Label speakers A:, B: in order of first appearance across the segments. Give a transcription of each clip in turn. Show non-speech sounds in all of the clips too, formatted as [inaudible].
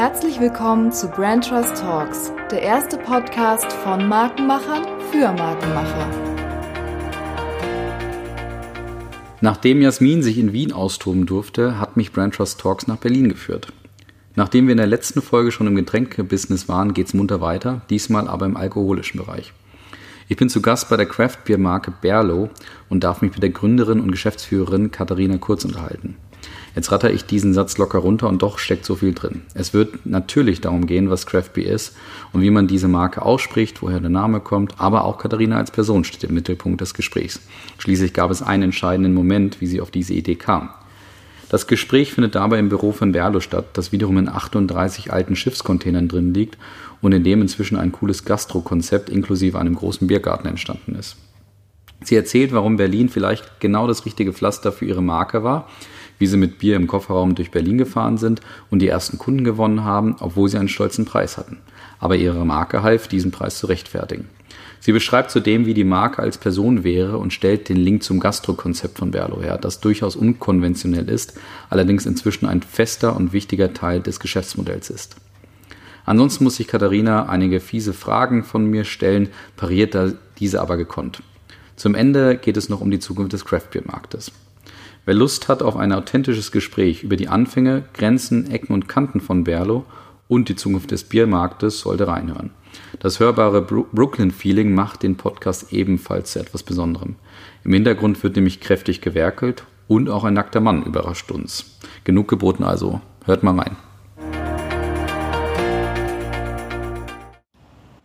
A: Herzlich willkommen zu Brand Trust Talks, der erste Podcast von Markenmachern für Markenmacher.
B: Nachdem Jasmin sich in Wien austoben durfte, hat mich Brand Trust Talks nach Berlin geführt. Nachdem wir in der letzten Folge schon im Getränkebusiness waren, geht's munter weiter, diesmal aber im alkoholischen Bereich. Ich bin zu Gast bei der Craft Beer Marke Berlo und darf mich mit der Gründerin und Geschäftsführerin Katharina Kurz unterhalten. Jetzt ratter ich diesen Satz locker runter und doch steckt so viel drin. Es wird natürlich darum gehen, was Craft Beer ist und wie man diese Marke ausspricht, woher der Name kommt, aber auch Katharina als Person steht im Mittelpunkt des Gesprächs. Schließlich gab es einen entscheidenden Moment, wie sie auf diese Idee kam. Das Gespräch findet dabei im Büro von Berlo statt, das wiederum in 38 alten Schiffscontainern drin liegt und in dem inzwischen ein cooles Gastro-Konzept inklusive einem großen Biergarten entstanden ist. Sie erzählt, warum Berlin vielleicht genau das richtige Pflaster für ihre Marke war, wie sie mit Bier im Kofferraum durch Berlin gefahren sind und die ersten Kunden gewonnen haben, obwohl sie einen stolzen Preis hatten. Aber ihre Marke half, diesen Preis zu rechtfertigen. Sie beschreibt zudem, wie die Marke als Person wäre und stellt den Link zum Gastro-Konzept von Berlo her, das durchaus unkonventionell ist, allerdings inzwischen ein fester und wichtiger Teil des Geschäftsmodells ist. Ansonsten muss sich Katharina einige fiese Fragen von mir stellen, pariert da diese aber gekonnt. Zum Ende geht es noch um die Zukunft des Craftbeer-Marktes. Wer Lust hat auf ein authentisches Gespräch über die Anfänge, Grenzen, Ecken und Kanten von Berlo und die Zukunft des Biermarktes, sollte reinhören. Das hörbare Brooklyn-Feeling macht den Podcast ebenfalls zu etwas Besonderem. Im Hintergrund wird nämlich kräftig gewerkelt und auch ein nackter Mann überrascht uns. Genug geboten also. Hört mal rein.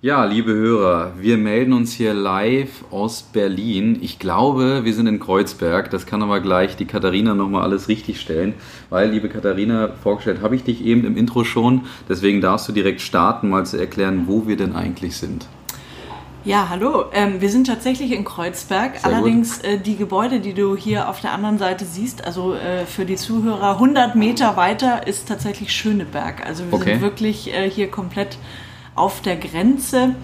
B: Ja, liebe Hörer, wir melden uns hier live aus Berlin. Ich glaube, wir sind in Kreuzberg. Das kann aber gleich die Katharina nochmal alles richtig stellen. Weil, liebe Katharina, vorgestellt habe ich dich eben im Intro schon. Deswegen darfst du direkt starten, mal zu erklären, wo wir denn eigentlich sind.
C: Ja, hallo. Ähm, wir sind tatsächlich in Kreuzberg. Sehr Allerdings äh, die Gebäude, die du hier auf der anderen Seite siehst, also äh, für die Zuhörer 100 Meter weiter ist tatsächlich Schöneberg. Also wir okay. sind wirklich äh, hier komplett auf der Grenze.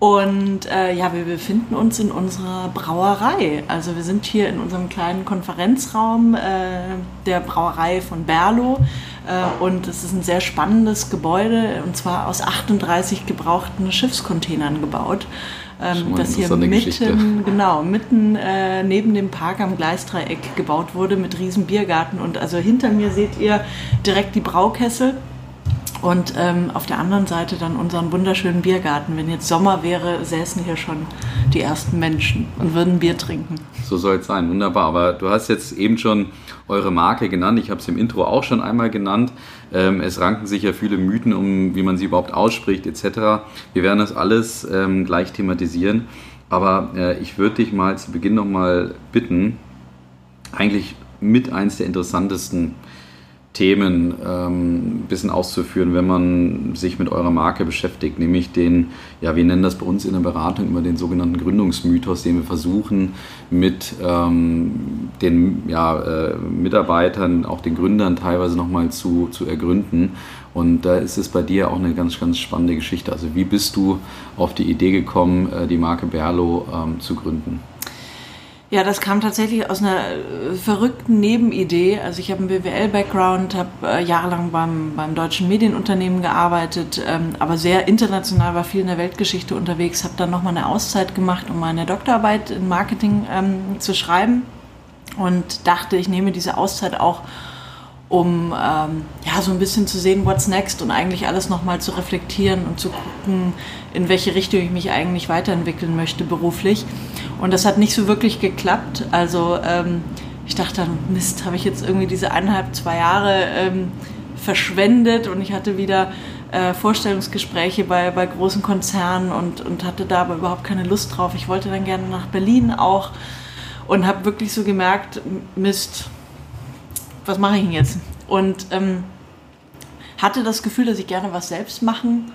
C: Und äh, ja, wir befinden uns in unserer Brauerei. Also wir sind hier in unserem kleinen Konferenzraum äh, der Brauerei von Berlo. Äh, und es ist ein sehr spannendes Gebäude, und zwar aus 38 gebrauchten Schiffscontainern gebaut. Ähm, das hier mitten, [laughs] [laughs] genau, mitten äh, neben dem Park am Gleisdreieck gebaut wurde mit riesen Biergarten. Und also hinter mir seht ihr direkt die Braukessel. Und ähm, auf der anderen Seite dann unseren wunderschönen Biergarten. Wenn jetzt Sommer wäre, säßen hier schon die ersten Menschen und würden Bier trinken.
B: So soll es sein, wunderbar. Aber du hast jetzt eben schon eure Marke genannt. Ich habe es im Intro auch schon einmal genannt. Ähm, es ranken sich ja viele Mythen um, wie man sie überhaupt ausspricht, etc. Wir werden das alles ähm, gleich thematisieren. Aber äh, ich würde dich mal zu Beginn nochmal bitten, eigentlich mit eins der interessantesten Themen ähm, ein bisschen auszuführen, wenn man sich mit eurer Marke beschäftigt, nämlich den, ja, wir nennen das bei uns in der Beratung immer den sogenannten Gründungsmythos, den wir versuchen mit ähm, den ja, äh, Mitarbeitern, auch den Gründern teilweise nochmal zu, zu ergründen. Und da ist es bei dir auch eine ganz, ganz spannende Geschichte. Also wie bist du auf die Idee gekommen, äh, die Marke Berlo ähm, zu gründen?
C: Ja, das kam tatsächlich aus einer äh, verrückten Nebenidee. Also ich habe einen BWL-Background, habe äh, jahrelang beim, beim deutschen Medienunternehmen gearbeitet, ähm, aber sehr international, war viel in der Weltgeschichte unterwegs, habe dann nochmal eine Auszeit gemacht, um meine Doktorarbeit in Marketing ähm, zu schreiben und dachte, ich nehme diese Auszeit auch, um ähm, ja so ein bisschen zu sehen, what's next und eigentlich alles nochmal zu reflektieren und zu gucken, in welche Richtung ich mich eigentlich weiterentwickeln möchte beruflich. Und das hat nicht so wirklich geklappt. Also ähm, ich dachte dann, Mist, habe ich jetzt irgendwie diese eineinhalb, zwei Jahre ähm, verschwendet und ich hatte wieder äh, Vorstellungsgespräche bei, bei großen Konzernen und, und hatte da aber überhaupt keine Lust drauf. Ich wollte dann gerne nach Berlin auch und habe wirklich so gemerkt, Mist, was mache ich denn jetzt? Und ähm, hatte das Gefühl, dass ich gerne was selbst machen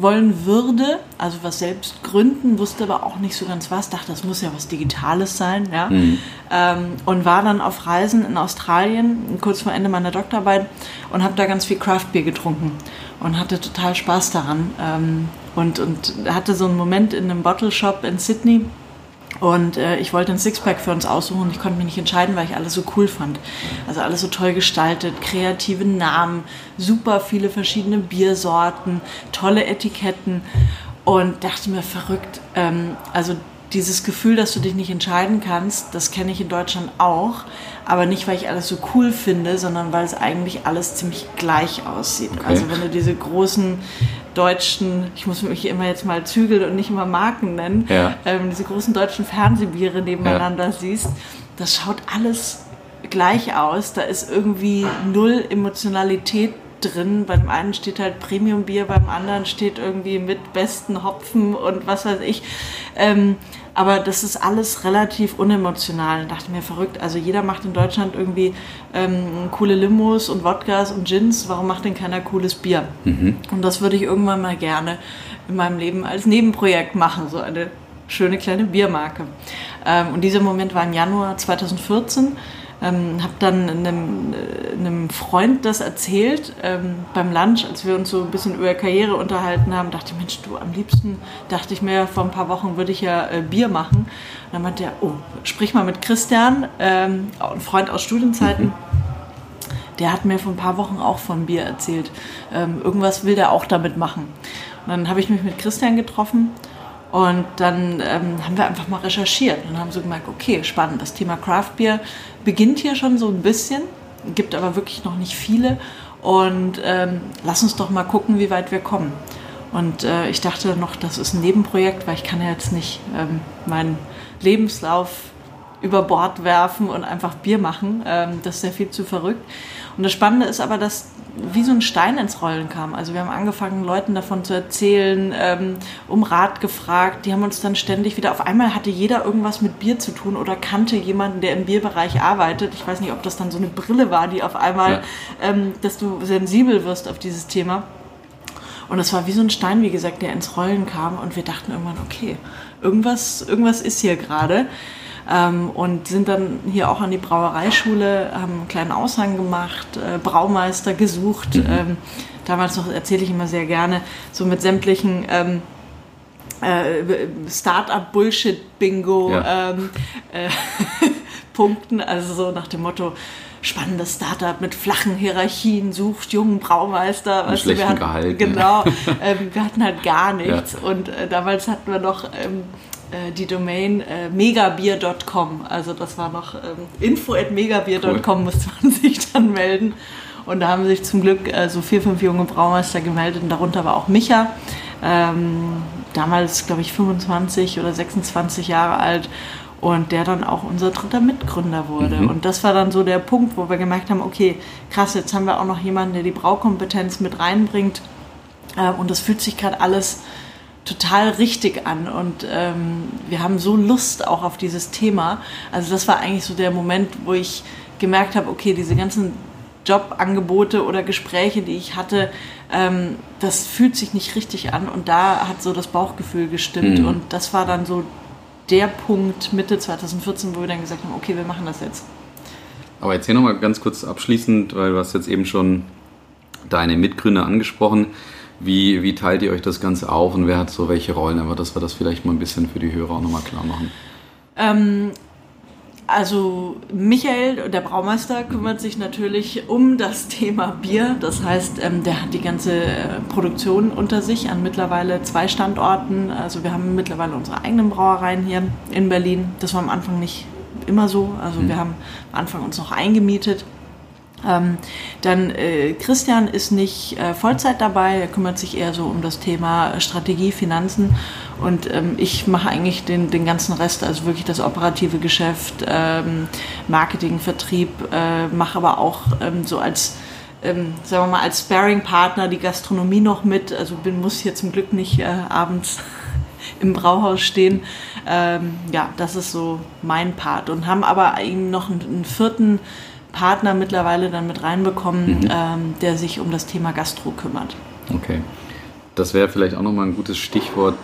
C: wollen würde, also was selbst gründen, wusste aber auch nicht so ganz was, dachte, das muss ja was Digitales sein, ja. Mhm. Ähm, und war dann auf Reisen in Australien, kurz vor Ende meiner Doktorarbeit, und habe da ganz viel Craftbeer getrunken und hatte total Spaß daran. Ähm, und, und hatte so einen Moment in einem Bottle Shop in Sydney, Und äh, ich wollte ein Sixpack für uns aussuchen und ich konnte mich nicht entscheiden, weil ich alles so cool fand. Also alles so toll gestaltet, kreative Namen, super viele verschiedene Biersorten, tolle Etiketten und dachte mir verrückt. Ähm, also dieses Gefühl, dass du dich nicht entscheiden kannst, das kenne ich in Deutschland auch, aber nicht, weil ich alles so cool finde, sondern weil es eigentlich alles ziemlich gleich aussieht. Okay. Also wenn du diese großen deutschen, ich muss mich immer jetzt mal zügeln und nicht immer Marken nennen, ja. ähm, diese großen deutschen Fernsehbiere nebeneinander ja. siehst, das schaut alles gleich aus. Da ist irgendwie null Emotionalität drin. Beim einen steht halt Premium-Bier, beim anderen steht irgendwie mit besten Hopfen und was weiß ich. Ähm, aber das ist alles relativ unemotional. Ich dachte mir, verrückt. Also jeder macht in Deutschland irgendwie ähm, coole Limos und Wodkas und Gins. Warum macht denn keiner cooles Bier? Mhm. Und das würde ich irgendwann mal gerne in meinem Leben als Nebenprojekt machen. So eine schöne kleine Biermarke. Ähm, und dieser Moment war im Januar 2014. Ähm, habe dann einem, einem Freund das erzählt ähm, beim Lunch, als wir uns so ein bisschen über Karriere unterhalten haben. Dachte ich, Mensch, du am liebsten, dachte ich mir, vor ein paar Wochen würde ich ja äh, Bier machen. Und dann meinte er, oh, sprich mal mit Christian, ähm, ein Freund aus Studienzeiten. Mhm. Der hat mir vor ein paar Wochen auch von Bier erzählt. Ähm, irgendwas will der auch damit machen. Und dann habe ich mich mit Christian getroffen und dann ähm, haben wir einfach mal recherchiert und haben so gemerkt, okay, spannend, das Thema Craft Beer beginnt hier schon so ein bisschen, gibt aber wirklich noch nicht viele. Und ähm, lass uns doch mal gucken, wie weit wir kommen. Und äh, ich dachte noch, das ist ein Nebenprojekt, weil ich kann ja jetzt nicht ähm, meinen Lebenslauf über Bord werfen und einfach Bier machen. Ähm, das ist ja viel zu verrückt. Und das Spannende ist aber, dass wie so ein Stein ins Rollen kam. Also wir haben angefangen, Leuten davon zu erzählen, ähm, um Rat gefragt. Die haben uns dann ständig wieder, auf einmal hatte jeder irgendwas mit Bier zu tun oder kannte jemanden, der im Bierbereich arbeitet. Ich weiß nicht, ob das dann so eine Brille war, die auf einmal, ja. ähm, dass du sensibel wirst auf dieses Thema. Und es war wie so ein Stein, wie gesagt, der ins Rollen kam und wir dachten irgendwann, okay, irgendwas, irgendwas ist hier gerade ähm, und sind dann hier auch an die Brauereischule, haben einen kleinen Aushang gemacht, äh, Braumeister gesucht. Mhm. Ähm, damals noch erzähle ich immer sehr gerne, so mit sämtlichen ähm, äh, Start-up-Bullshit-Bingo ja. ähm, äh, [laughs] Punkten, also so nach dem Motto, spannendes Startup mit flachen Hierarchien sucht jungen Braumeister.
B: Weißt schlechten
C: wir hatten,
B: Gehalt.
C: Genau, [laughs] ähm, wir hatten halt gar nichts ja. und äh, damals hatten wir noch ähm, äh, die Domain äh, megabier.com. Also das war noch ähm, info at megabier.com cool. musste man [laughs] sich dann melden. Und da haben sich zum Glück äh, so vier, fünf junge Braumeister gemeldet und darunter war auch Micha. Ähm, damals, glaube ich, 25 oder 26 Jahre alt und der dann auch unser dritter Mitgründer wurde. Mhm. Und das war dann so der Punkt, wo wir gemerkt haben, okay, krass, jetzt haben wir auch noch jemanden, der die Braukompetenz mit reinbringt. Äh, und das fühlt sich gerade alles total richtig an und ähm, wir haben so Lust auch auf dieses Thema. Also das war eigentlich so der Moment, wo ich gemerkt habe, okay, diese ganzen Jobangebote oder Gespräche, die ich hatte, ähm, das fühlt sich nicht richtig an und da hat so das Bauchgefühl gestimmt mhm. und das war dann so der Punkt Mitte 2014, wo wir dann gesagt haben, okay, wir machen das jetzt.
B: Aber erzähl nochmal ganz kurz abschließend, weil du hast jetzt eben schon deine Mitgründer angesprochen. Wie, wie teilt ihr euch das Ganze auf und wer hat so welche Rollen? Aber dass wir das vielleicht mal ein bisschen für die Hörer auch nochmal klar machen.
C: Ähm, also Michael, der Braumeister, kümmert sich natürlich um das Thema Bier. Das heißt, ähm, der hat die ganze äh, Produktion unter sich an mittlerweile zwei Standorten. Also wir haben mittlerweile unsere eigenen Brauereien hier in Berlin. Das war am Anfang nicht immer so. Also mhm. wir haben am Anfang uns noch eingemietet ähm, dann äh, Christian ist nicht äh, Vollzeit dabei, er kümmert sich eher so um das Thema Strategie, Finanzen und ähm, ich mache eigentlich den, den ganzen Rest, also wirklich das operative Geschäft, ähm, Marketing, Vertrieb, äh, mache aber auch ähm, so als ähm, sagen wir mal, als Sparing-Partner die Gastronomie noch mit. Also bin, muss hier zum Glück nicht äh, abends [laughs] im Brauhaus stehen. Ähm, ja, das ist so mein Part. Und haben aber eben noch einen, einen vierten Partner mittlerweile dann mit reinbekommen, mhm. ähm, der sich um das Thema Gastro kümmert.
B: Okay. Das wäre vielleicht auch nochmal ein gutes Stichwort.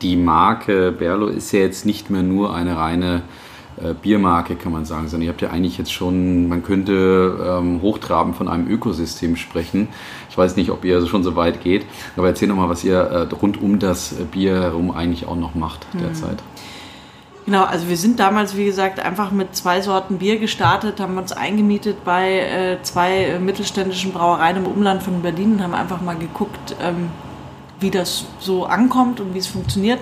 B: Die Marke Berlo ist ja jetzt nicht mehr nur eine reine äh, Biermarke, kann man sagen, sondern ihr habt ja eigentlich jetzt schon, man könnte ähm, hochtrabend von einem Ökosystem sprechen. Ich weiß nicht, ob ihr schon so weit geht, aber erzähl nochmal, was ihr äh, rund um das Bier herum eigentlich auch noch macht derzeit.
C: Genau, also wir sind damals, wie gesagt, einfach mit zwei Sorten Bier gestartet, haben uns eingemietet bei äh, zwei äh, mittelständischen Brauereien im Umland von Berlin und haben einfach mal geguckt, ähm, wie das so ankommt und wie es funktioniert.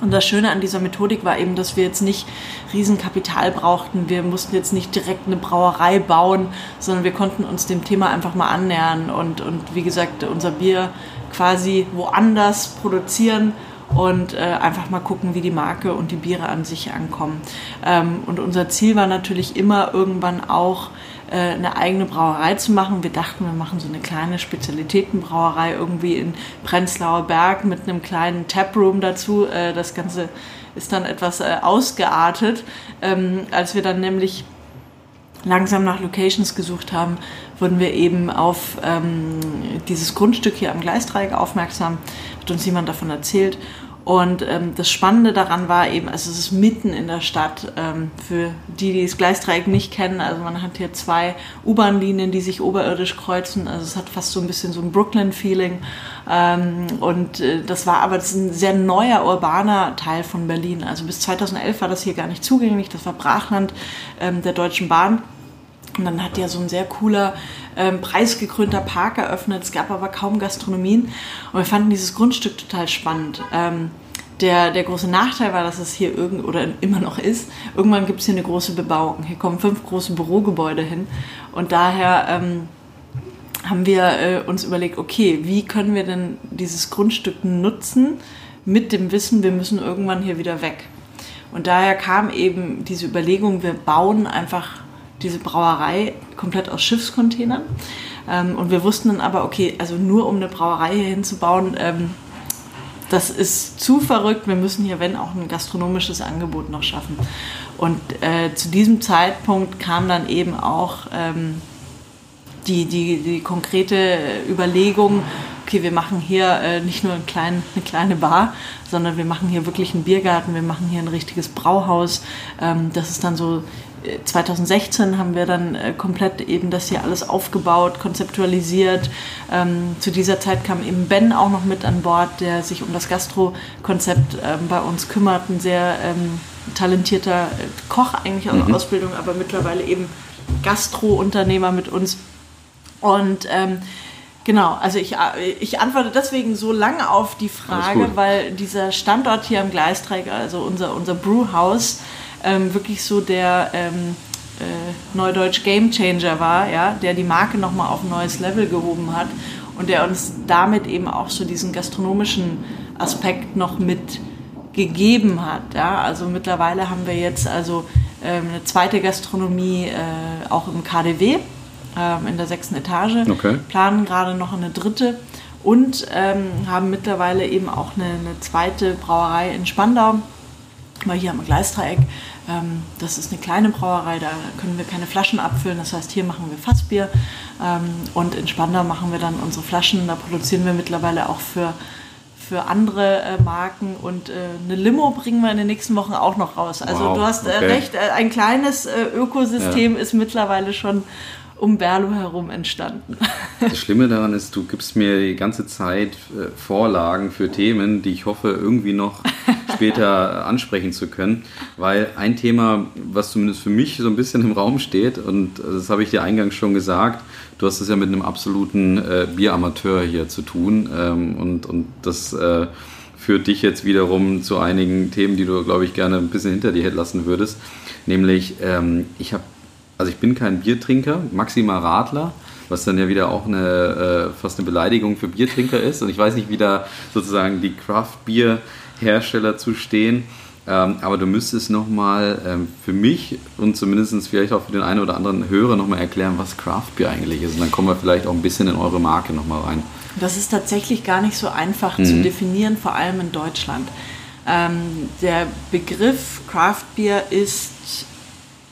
C: Und das Schöne an dieser Methodik war eben, dass wir jetzt nicht Riesenkapital brauchten. Wir mussten jetzt nicht direkt eine Brauerei bauen, sondern wir konnten uns dem Thema einfach mal annähern und, und wie gesagt, unser Bier quasi woanders produzieren und äh, einfach mal gucken, wie die Marke und die Biere an sich ankommen. Ähm, und unser Ziel war natürlich immer irgendwann auch, äh, eine eigene Brauerei zu machen. Wir dachten, wir machen so eine kleine Spezialitätenbrauerei irgendwie in Prenzlauer Berg mit einem kleinen Taproom dazu. Äh, das Ganze ist dann etwas äh, ausgeartet. Ähm, als wir dann nämlich langsam nach Locations gesucht haben, wurden wir eben auf ähm, dieses Grundstück hier am Gleisdreieck aufmerksam, hat uns jemand davon erzählt. Und ähm, das Spannende daran war eben, also es ist mitten in der Stadt, ähm, für die, die das Gleisdreieck nicht kennen, also man hat hier zwei U-Bahn-Linien, die sich oberirdisch kreuzen, also es hat fast so ein bisschen so ein Brooklyn-Feeling. Ähm, und äh, das war aber das ein sehr neuer urbaner Teil von Berlin. Also bis 2011 war das hier gar nicht zugänglich, das war Brachland ähm, der Deutschen Bahn. Und dann hat ja so ein sehr cooler, ähm, preisgekrönter Park eröffnet. Es gab aber kaum Gastronomien. Und wir fanden dieses Grundstück total spannend. Ähm, der, der große Nachteil war, dass es hier irgend oder immer noch ist. Irgendwann gibt es hier eine große Bebauung. Hier kommen fünf große Bürogebäude hin. Und daher ähm, haben wir äh, uns überlegt, okay, wie können wir denn dieses Grundstück nutzen mit dem Wissen, wir müssen irgendwann hier wieder weg. Und daher kam eben diese Überlegung, wir bauen einfach diese Brauerei komplett aus Schiffscontainern. Ähm, und wir wussten dann aber, okay, also nur um eine Brauerei hier hinzubauen, ähm, das ist zu verrückt. Wir müssen hier, wenn auch ein gastronomisches Angebot noch schaffen. Und äh, zu diesem Zeitpunkt kam dann eben auch ähm, die, die, die konkrete Überlegung, okay, wir machen hier äh, nicht nur ein klein, eine kleine Bar, sondern wir machen hier wirklich einen Biergarten, wir machen hier ein richtiges Brauhaus. Ähm, das ist dann so 2016 haben wir dann äh, komplett eben das hier alles aufgebaut, konzeptualisiert. Ähm, zu dieser Zeit kam eben Ben auch noch mit an Bord, der sich um das Gastro-Konzept ähm, bei uns kümmert. Ein sehr ähm, talentierter äh, Koch eigentlich aus mhm. Ausbildung, aber mittlerweile eben Gastro-Unternehmer mit uns. Und ähm, Genau, also ich, äh, ich antworte deswegen so lange auf die Frage, weil dieser Standort hier am Gleisträger, also unser, unser Brewhouse, ähm, wirklich so der ähm, äh, Neudeutsch Game Changer war, ja, der die Marke nochmal auf ein neues Level gehoben hat und der uns damit eben auch so diesen gastronomischen Aspekt noch mit gegeben hat. Ja? Also mittlerweile haben wir jetzt also ähm, eine zweite Gastronomie äh, auch im KDW ähm, in der sechsten Etage, okay. planen gerade noch eine dritte und ähm, haben mittlerweile eben auch eine, eine zweite Brauerei in Spandau weil hier am Gleisdreieck, ähm, das ist eine kleine Brauerei, da können wir keine Flaschen abfüllen. Das heißt, hier machen wir Fassbier ähm, und in Spandau machen wir dann unsere Flaschen. Da produzieren wir mittlerweile auch für, für andere äh, Marken und äh, eine Limo bringen wir in den nächsten Wochen auch noch raus. Also wow, du hast äh, okay. recht, äh, ein kleines äh, Ökosystem ja. ist mittlerweile schon um Berlo herum entstanden.
B: Das Schlimme daran ist, du gibst mir die ganze Zeit äh, Vorlagen für Themen, die ich hoffe, irgendwie noch [laughs] später ansprechen zu können. Weil ein Thema, was zumindest für mich so ein bisschen im Raum steht, und das habe ich dir eingangs schon gesagt, du hast es ja mit einem absoluten äh, Bieramateur hier zu tun. Ähm, und, und das äh, führt dich jetzt wiederum zu einigen Themen, die du, glaube ich, gerne ein bisschen hinter dir lassen würdest. Nämlich, ähm, ich habe also ich bin kein Biertrinker, maximal Radler, was dann ja wieder auch eine, äh, fast eine Beleidigung für Biertrinker ist. Und ich weiß nicht, wie da sozusagen die Craft-Bier-Hersteller zu stehen. Ähm, aber du müsstest nochmal ähm, für mich und zumindest vielleicht auch für den einen oder anderen Hörer nochmal erklären, was Craft Beer eigentlich ist. Und dann kommen wir vielleicht auch ein bisschen in eure Marke nochmal rein.
C: Das ist tatsächlich gar nicht so einfach mhm. zu definieren, vor allem in Deutschland. Ähm, der Begriff Craft Beer ist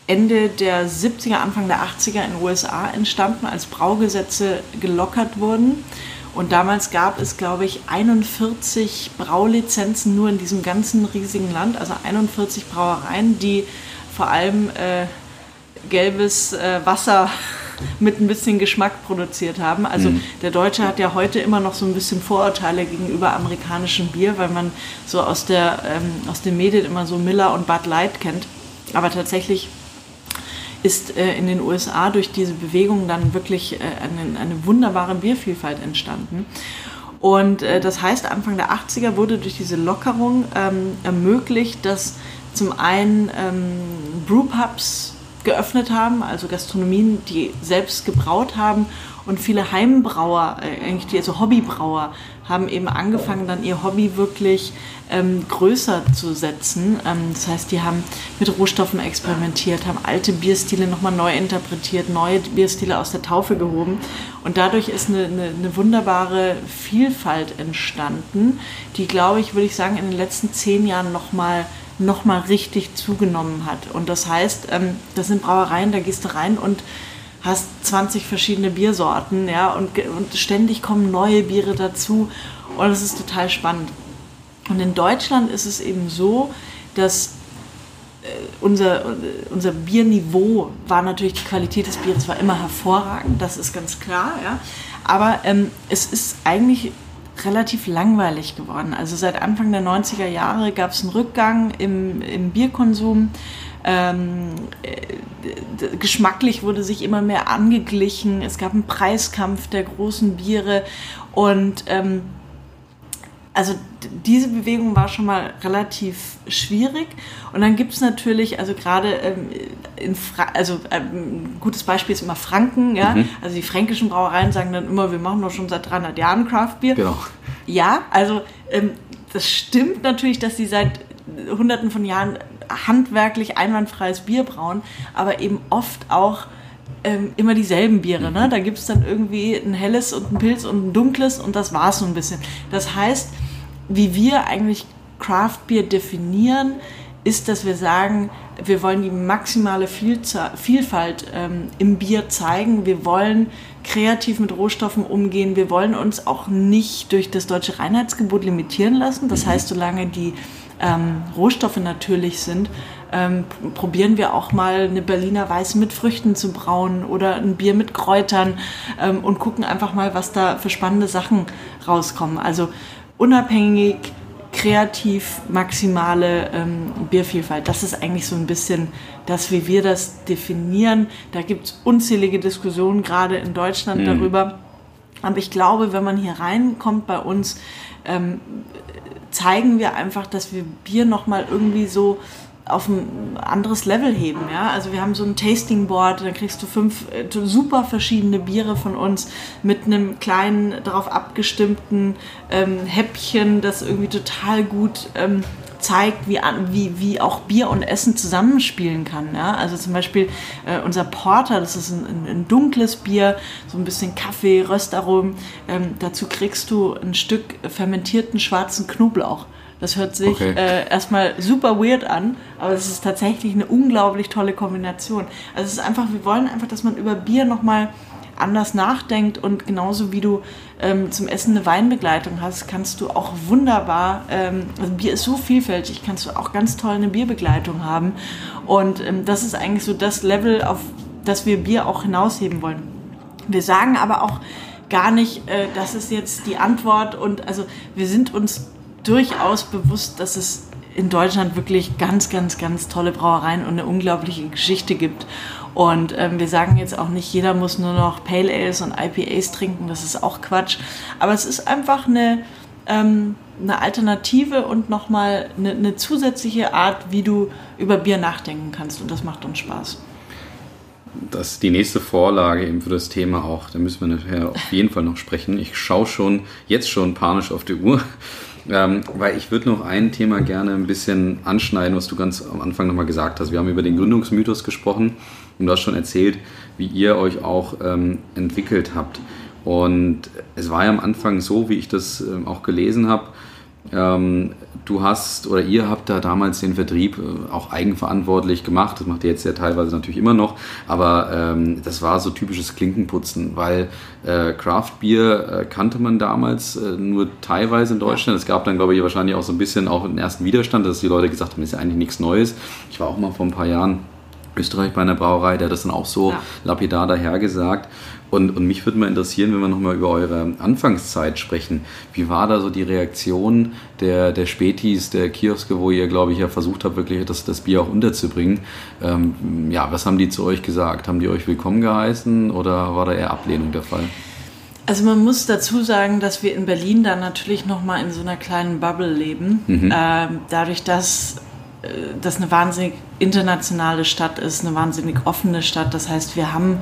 C: Ende der 70er, Anfang der 80er in den USA entstanden, als Braugesetze gelockert wurden. Und damals gab es, glaube ich, 41 Braulizenzen nur in diesem ganzen riesigen Land, also 41 Brauereien, die vor allem äh, gelbes äh, Wasser [laughs] mit ein bisschen Geschmack produziert haben. Also mhm. der Deutsche hat ja heute immer noch so ein bisschen Vorurteile gegenüber amerikanischem Bier, weil man so aus, der, ähm, aus den Medien immer so Miller und Bud Light kennt. Aber tatsächlich ist äh, in den USA durch diese Bewegung dann wirklich äh, eine, eine, wunderbare Biervielfalt entstanden. Und äh, das heißt, Anfang der 80er wurde durch diese Lockerung ähm, ermöglicht, dass zum einen ähm, Brewpubs geöffnet haben, also Gastronomien, die selbst gebraut haben und viele Heimbrauer, äh, eigentlich die, also Hobbybrauer, haben eben angefangen, dann ihr Hobby wirklich ähm, größer zu setzen. Ähm, das heißt, die haben mit Rohstoffen experimentiert, haben alte Bierstile nochmal neu interpretiert, neue Bierstile aus der Taufe gehoben. Und dadurch ist eine, eine, eine wunderbare Vielfalt entstanden, die, glaube ich, würde ich sagen, in den letzten zehn Jahren nochmal noch mal richtig zugenommen hat. Und das heißt, ähm, das sind Brauereien, da gehst du rein und hast 20 verschiedene Biersorten, ja, und, und ständig kommen neue Biere dazu und das ist total spannend. Und in Deutschland ist es eben so, dass äh, unser, unser Bierniveau war natürlich, die Qualität des Bieres war immer hervorragend, das ist ganz klar, ja. Aber ähm, es ist eigentlich relativ langweilig geworden. Also seit Anfang der 90er Jahre gab es einen Rückgang im, im Bierkonsum. Ähm, äh, geschmacklich wurde sich immer mehr angeglichen. Es gab einen Preiskampf der großen Biere und ähm, also diese Bewegung war schon mal relativ schwierig. Und dann gibt es natürlich, also gerade ähm, in Fra also ähm, ein gutes Beispiel ist immer Franken, ja. Mhm. Also die fränkischen Brauereien sagen dann immer, wir machen doch schon seit 300 Jahren Craft Beer. Genau. Ja, also ähm, das stimmt natürlich, dass sie seit Hunderten von Jahren handwerklich einwandfreies Bier brauen, aber eben oft auch ähm, immer dieselben Biere. Ne? Da gibt es dann irgendwie ein helles und ein Pilz und ein dunkles und das war es so ein bisschen. Das heißt, wie wir eigentlich Craft Beer definieren, ist, dass wir sagen, wir wollen die maximale Vielfalt ähm, im Bier zeigen. Wir wollen kreativ mit Rohstoffen umgehen. Wir wollen uns auch nicht durch das deutsche Reinheitsgebot limitieren lassen. Das mhm. heißt, solange die ähm, Rohstoffe natürlich sind, ähm, probieren wir auch mal eine Berliner Weiße mit Früchten zu brauen oder ein Bier mit Kräutern ähm, und gucken einfach mal, was da für spannende Sachen rauskommen. Also unabhängig, kreativ, maximale ähm, Biervielfalt. Das ist eigentlich so ein bisschen das, wie wir das definieren. Da gibt es unzählige Diskussionen, gerade in Deutschland, mhm. darüber. Aber ich glaube, wenn man hier reinkommt bei uns, ähm, zeigen wir einfach, dass wir Bier nochmal irgendwie so auf ein anderes Level heben. Ja? Also wir haben so ein Tasting Board, da kriegst du fünf äh, super verschiedene Biere von uns mit einem kleinen, darauf abgestimmten ähm, Häppchen, das irgendwie total gut ähm, zeigt, wie, wie, wie auch Bier und Essen zusammenspielen kann. Ja? Also zum Beispiel äh, unser Porter, das ist ein, ein, ein, dunkles Bier, so ein bisschen Kaffee, Röstaromen. Ähm, dazu kriegst du ein Stück fermentierten schwarzen Knoblauch. Das hört sich okay. äh, erstmal super weird an, aber es ist tatsächlich eine unglaublich tolle Kombination. Also es ist einfach, wir wollen einfach, dass man über Bier nochmal anders nachdenkt und genauso wie du ähm, zum Essen eine Weinbegleitung hast, kannst du auch wunderbar, ähm, also Bier ist so vielfältig, kannst du auch ganz toll eine Bierbegleitung haben und ähm, das ist eigentlich so das Level, auf das wir Bier auch hinausheben wollen. Wir sagen aber auch gar nicht, äh, das ist jetzt die Antwort und also wir sind uns durchaus bewusst, dass es in Deutschland wirklich ganz, ganz, ganz tolle Brauereien und eine unglaubliche Geschichte gibt. Und ähm, wir sagen jetzt auch nicht, jeder muss nur noch Pale Ales und IPAs trinken, das ist auch Quatsch. Aber es ist einfach eine, ähm, eine Alternative und nochmal eine, eine zusätzliche Art, wie du über Bier nachdenken kannst. Und das macht uns Spaß.
B: Das ist die nächste Vorlage eben für das Thema auch. Da müssen wir nachher auf jeden Fall noch sprechen. Ich schaue schon, jetzt schon panisch auf die Uhr. Ähm, weil ich würde noch ein Thema gerne ein bisschen anschneiden, was du ganz am Anfang nochmal gesagt hast. Wir haben über den Gründungsmythos gesprochen und du hast schon erzählt, wie ihr euch auch ähm, entwickelt habt. Und es war ja am Anfang so, wie ich das ähm, auch gelesen habe, ähm, du hast oder ihr habt da damals den Vertrieb äh, auch eigenverantwortlich gemacht. Das macht ihr jetzt ja teilweise natürlich immer noch, aber ähm, das war so typisches Klinkenputzen, weil äh, Craft Beer äh, kannte man damals äh, nur teilweise in Deutschland. Es gab dann, glaube ich, wahrscheinlich auch so ein bisschen auch einen ersten Widerstand, dass die Leute gesagt haben, das ist ja eigentlich nichts Neues. Ich war auch mal vor ein paar Jahren Österreich bei einer Brauerei, der hat das dann auch so ja. lapidar dahergesagt. Und, und mich würde mal interessieren, wenn wir nochmal über eure Anfangszeit sprechen. Wie war da so die Reaktion der, der Spätis, der Kioske, wo ihr, glaube ich, ja versucht habt, wirklich das, das Bier auch unterzubringen? Ähm, ja, was haben die zu euch gesagt? Haben die euch willkommen geheißen oder war da eher Ablehnung der Fall?
C: Also man muss dazu sagen, dass wir in Berlin dann natürlich nochmal in so einer kleinen Bubble leben. Mhm. Ähm, dadurch, dass das eine wahnsinnig internationale Stadt ist, eine wahnsinnig offene Stadt. Das heißt, wir haben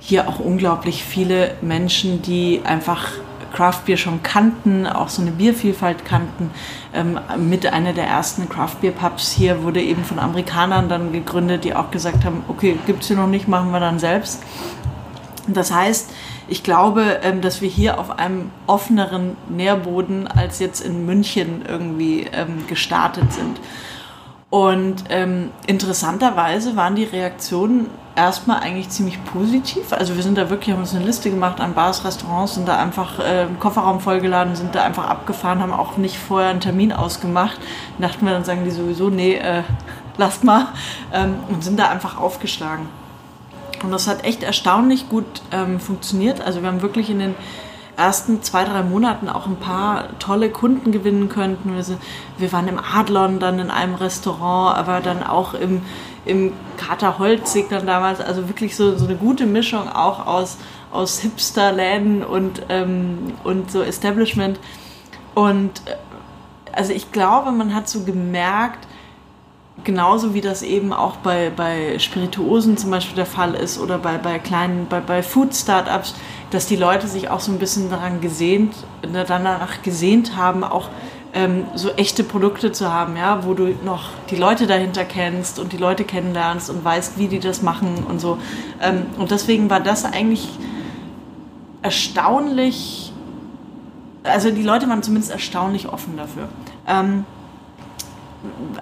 C: hier auch unglaublich viele Menschen, die einfach Craft Beer schon kannten, auch so eine Biervielfalt kannten. Ähm, mit einer der ersten Craft Beer Pubs hier wurde eben von Amerikanern dann gegründet, die auch gesagt haben, okay, gibt es hier noch nicht, machen wir dann selbst. Das heißt, ich glaube, ähm, dass wir hier auf einem offeneren Nährboden als jetzt in München irgendwie ähm, gestartet sind. Und ähm, interessanterweise waren die Reaktionen erstmal eigentlich ziemlich positiv. Also wir sind da wirklich, haben uns eine Liste gemacht an Bars, Restaurants, sind da einfach äh, Kofferraum vollgeladen, sind da einfach abgefahren, haben auch nicht vorher einen Termin ausgemacht. Dachten wir, dann sagen die sowieso, nee, äh, [laughs] lasst mal. Ähm, und sind da einfach aufgeschlagen. Und das hat echt erstaunlich gut ähm, funktioniert. Also wir haben wirklich in den ersten zwei, drei Monaten auch ein paar tolle Kunden gewinnen könnten. Wir, sind, wir waren im Adlon dann in einem Restaurant, aber dann auch im, im Kater Holzig dann damals. Also wirklich so, so eine gute Mischung auch aus, aus Hipster-Läden und, ähm, und so Establishment. Und äh, also ich glaube, man hat so gemerkt, genauso wie das eben auch bei, bei Spirituosen zum Beispiel der Fall ist oder bei, bei kleinen, bei, bei Food-Startups, dass die Leute sich auch so ein bisschen daran gesehnt, danach gesehnt haben, auch ähm, so echte Produkte zu haben, ja, wo du noch die Leute dahinter kennst und die Leute kennenlernst und weißt, wie die das machen und so. Ähm, und deswegen war das eigentlich erstaunlich, also die Leute waren zumindest erstaunlich offen dafür. Ähm,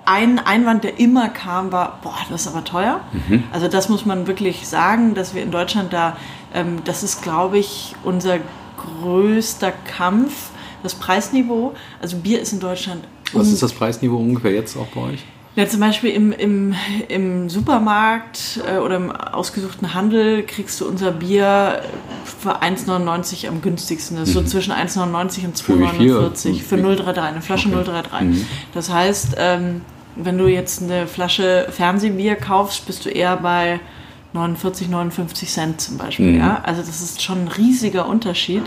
C: ein Einwand, der immer kam, war, boah, das ist aber teuer. Mhm. Also das muss man wirklich sagen, dass wir in Deutschland da, ähm, das ist, glaube ich, unser größter Kampf, das Preisniveau. Also Bier ist in Deutschland.
B: Was ist das Preisniveau ungefähr jetzt auch bei euch?
C: Ja, zum Beispiel im, im, im Supermarkt äh, oder im ausgesuchten Handel kriegst du unser Bier für 1,99 am günstigsten. Das ist mhm. so zwischen 1,99 und 2,49 für, für 0,33, eine Flasche okay. 0,33. Mhm. Das heißt, ähm, wenn du jetzt eine Flasche Fernsehbier kaufst, bist du eher bei 49, 59 Cent zum Beispiel. Mhm. Ja? Also das ist schon ein riesiger Unterschied.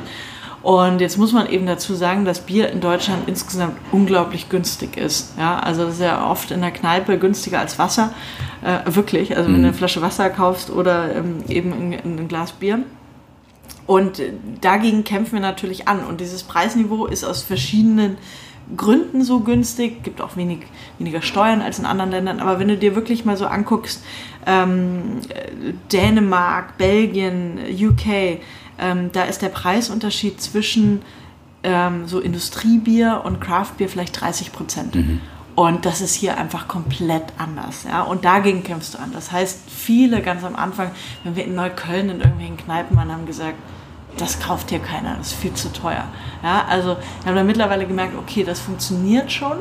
C: Und jetzt muss man eben dazu sagen, dass Bier in Deutschland insgesamt unglaublich günstig ist. Ja, also das ist ja oft in der Kneipe günstiger als Wasser. Äh, wirklich. Also wenn du eine mhm. Flasche Wasser kaufst oder ähm, eben ein, ein Glas Bier. Und dagegen kämpfen wir natürlich an. Und dieses Preisniveau ist aus verschiedenen Gründen so günstig, gibt auch wenig, weniger Steuern als in anderen Ländern. Aber wenn du dir wirklich mal so anguckst, ähm, Dänemark, Belgien, UK, ähm, da ist der Preisunterschied zwischen ähm, so Industriebier und Craftbier vielleicht 30 Prozent. Mhm. Und das ist hier einfach komplett anders. Ja? Und dagegen kämpfst du an. Das heißt, viele ganz am Anfang, wenn wir in Neukölln in irgendwelchen Kneipen waren, haben gesagt, das kauft hier keiner, das ist viel zu teuer. Ja, also wir haben dann mittlerweile gemerkt, okay, das funktioniert schon,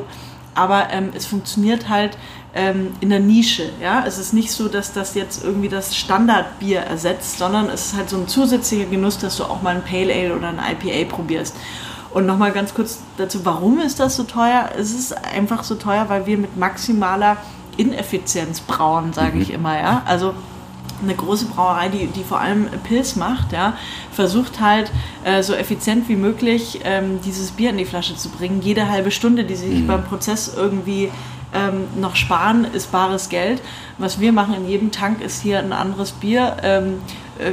C: aber ähm, es funktioniert halt ähm, in der Nische. Ja? Es ist nicht so, dass das jetzt irgendwie das Standardbier ersetzt, sondern es ist halt so ein zusätzlicher Genuss, dass du auch mal ein Pale Ale oder ein IPA probierst. Und nochmal ganz kurz dazu, warum ist das so teuer? Es ist einfach so teuer, weil wir mit maximaler Ineffizienz brauen, sage mhm. ich immer. Ja? Also eine große Brauerei, die, die vor allem Pilz macht, ja, versucht halt äh, so effizient wie möglich ähm, dieses Bier in die Flasche zu bringen. Jede halbe Stunde, die sich mhm. beim Prozess irgendwie ähm, noch sparen, ist bares Geld. Was wir machen in jedem Tank ist hier ein anderes Bier. Ähm, äh,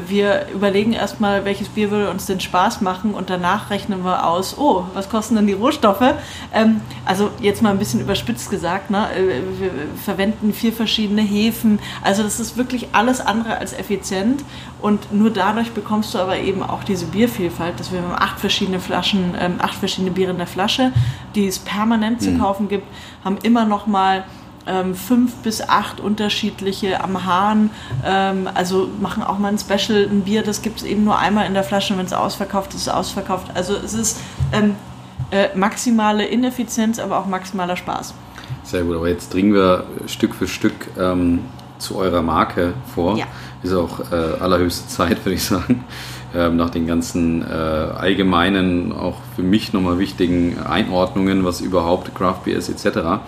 C: wir überlegen erstmal, welches Bier würde uns denn Spaß machen und danach rechnen wir aus, oh, was kosten denn die Rohstoffe? Ähm, also jetzt mal ein bisschen überspitzt gesagt, ne? Äh, wir verwenden vier verschiedene Hefen. Also das ist wirklich alles andere als effizient und nur dadurch bekommst du aber eben auch diese Biervielfalt, dass wir haben acht verschiedene Flaschen, ähm, acht verschiedene Biere in der Flasche, die es permanent zu mhm. kaufen gibt, haben immer noch mal ähm, fünf bis acht unterschiedliche am Hahn. Ähm, also machen auch mal ein Special, ein Bier, das gibt es eben nur einmal in der Flasche, wenn es ausverkauft ist, ist es ausverkauft. Also es ist ähm, äh, maximale Ineffizienz, aber auch maximaler Spaß.
B: Sehr gut, aber jetzt dringen wir Stück für Stück ähm, zu eurer Marke vor. Ja. Ist auch äh, allerhöchste Zeit, [laughs] würde ich sagen. Ähm, nach den ganzen äh, allgemeinen, auch für mich nochmal wichtigen Einordnungen, was überhaupt Craft Beer ist, etc.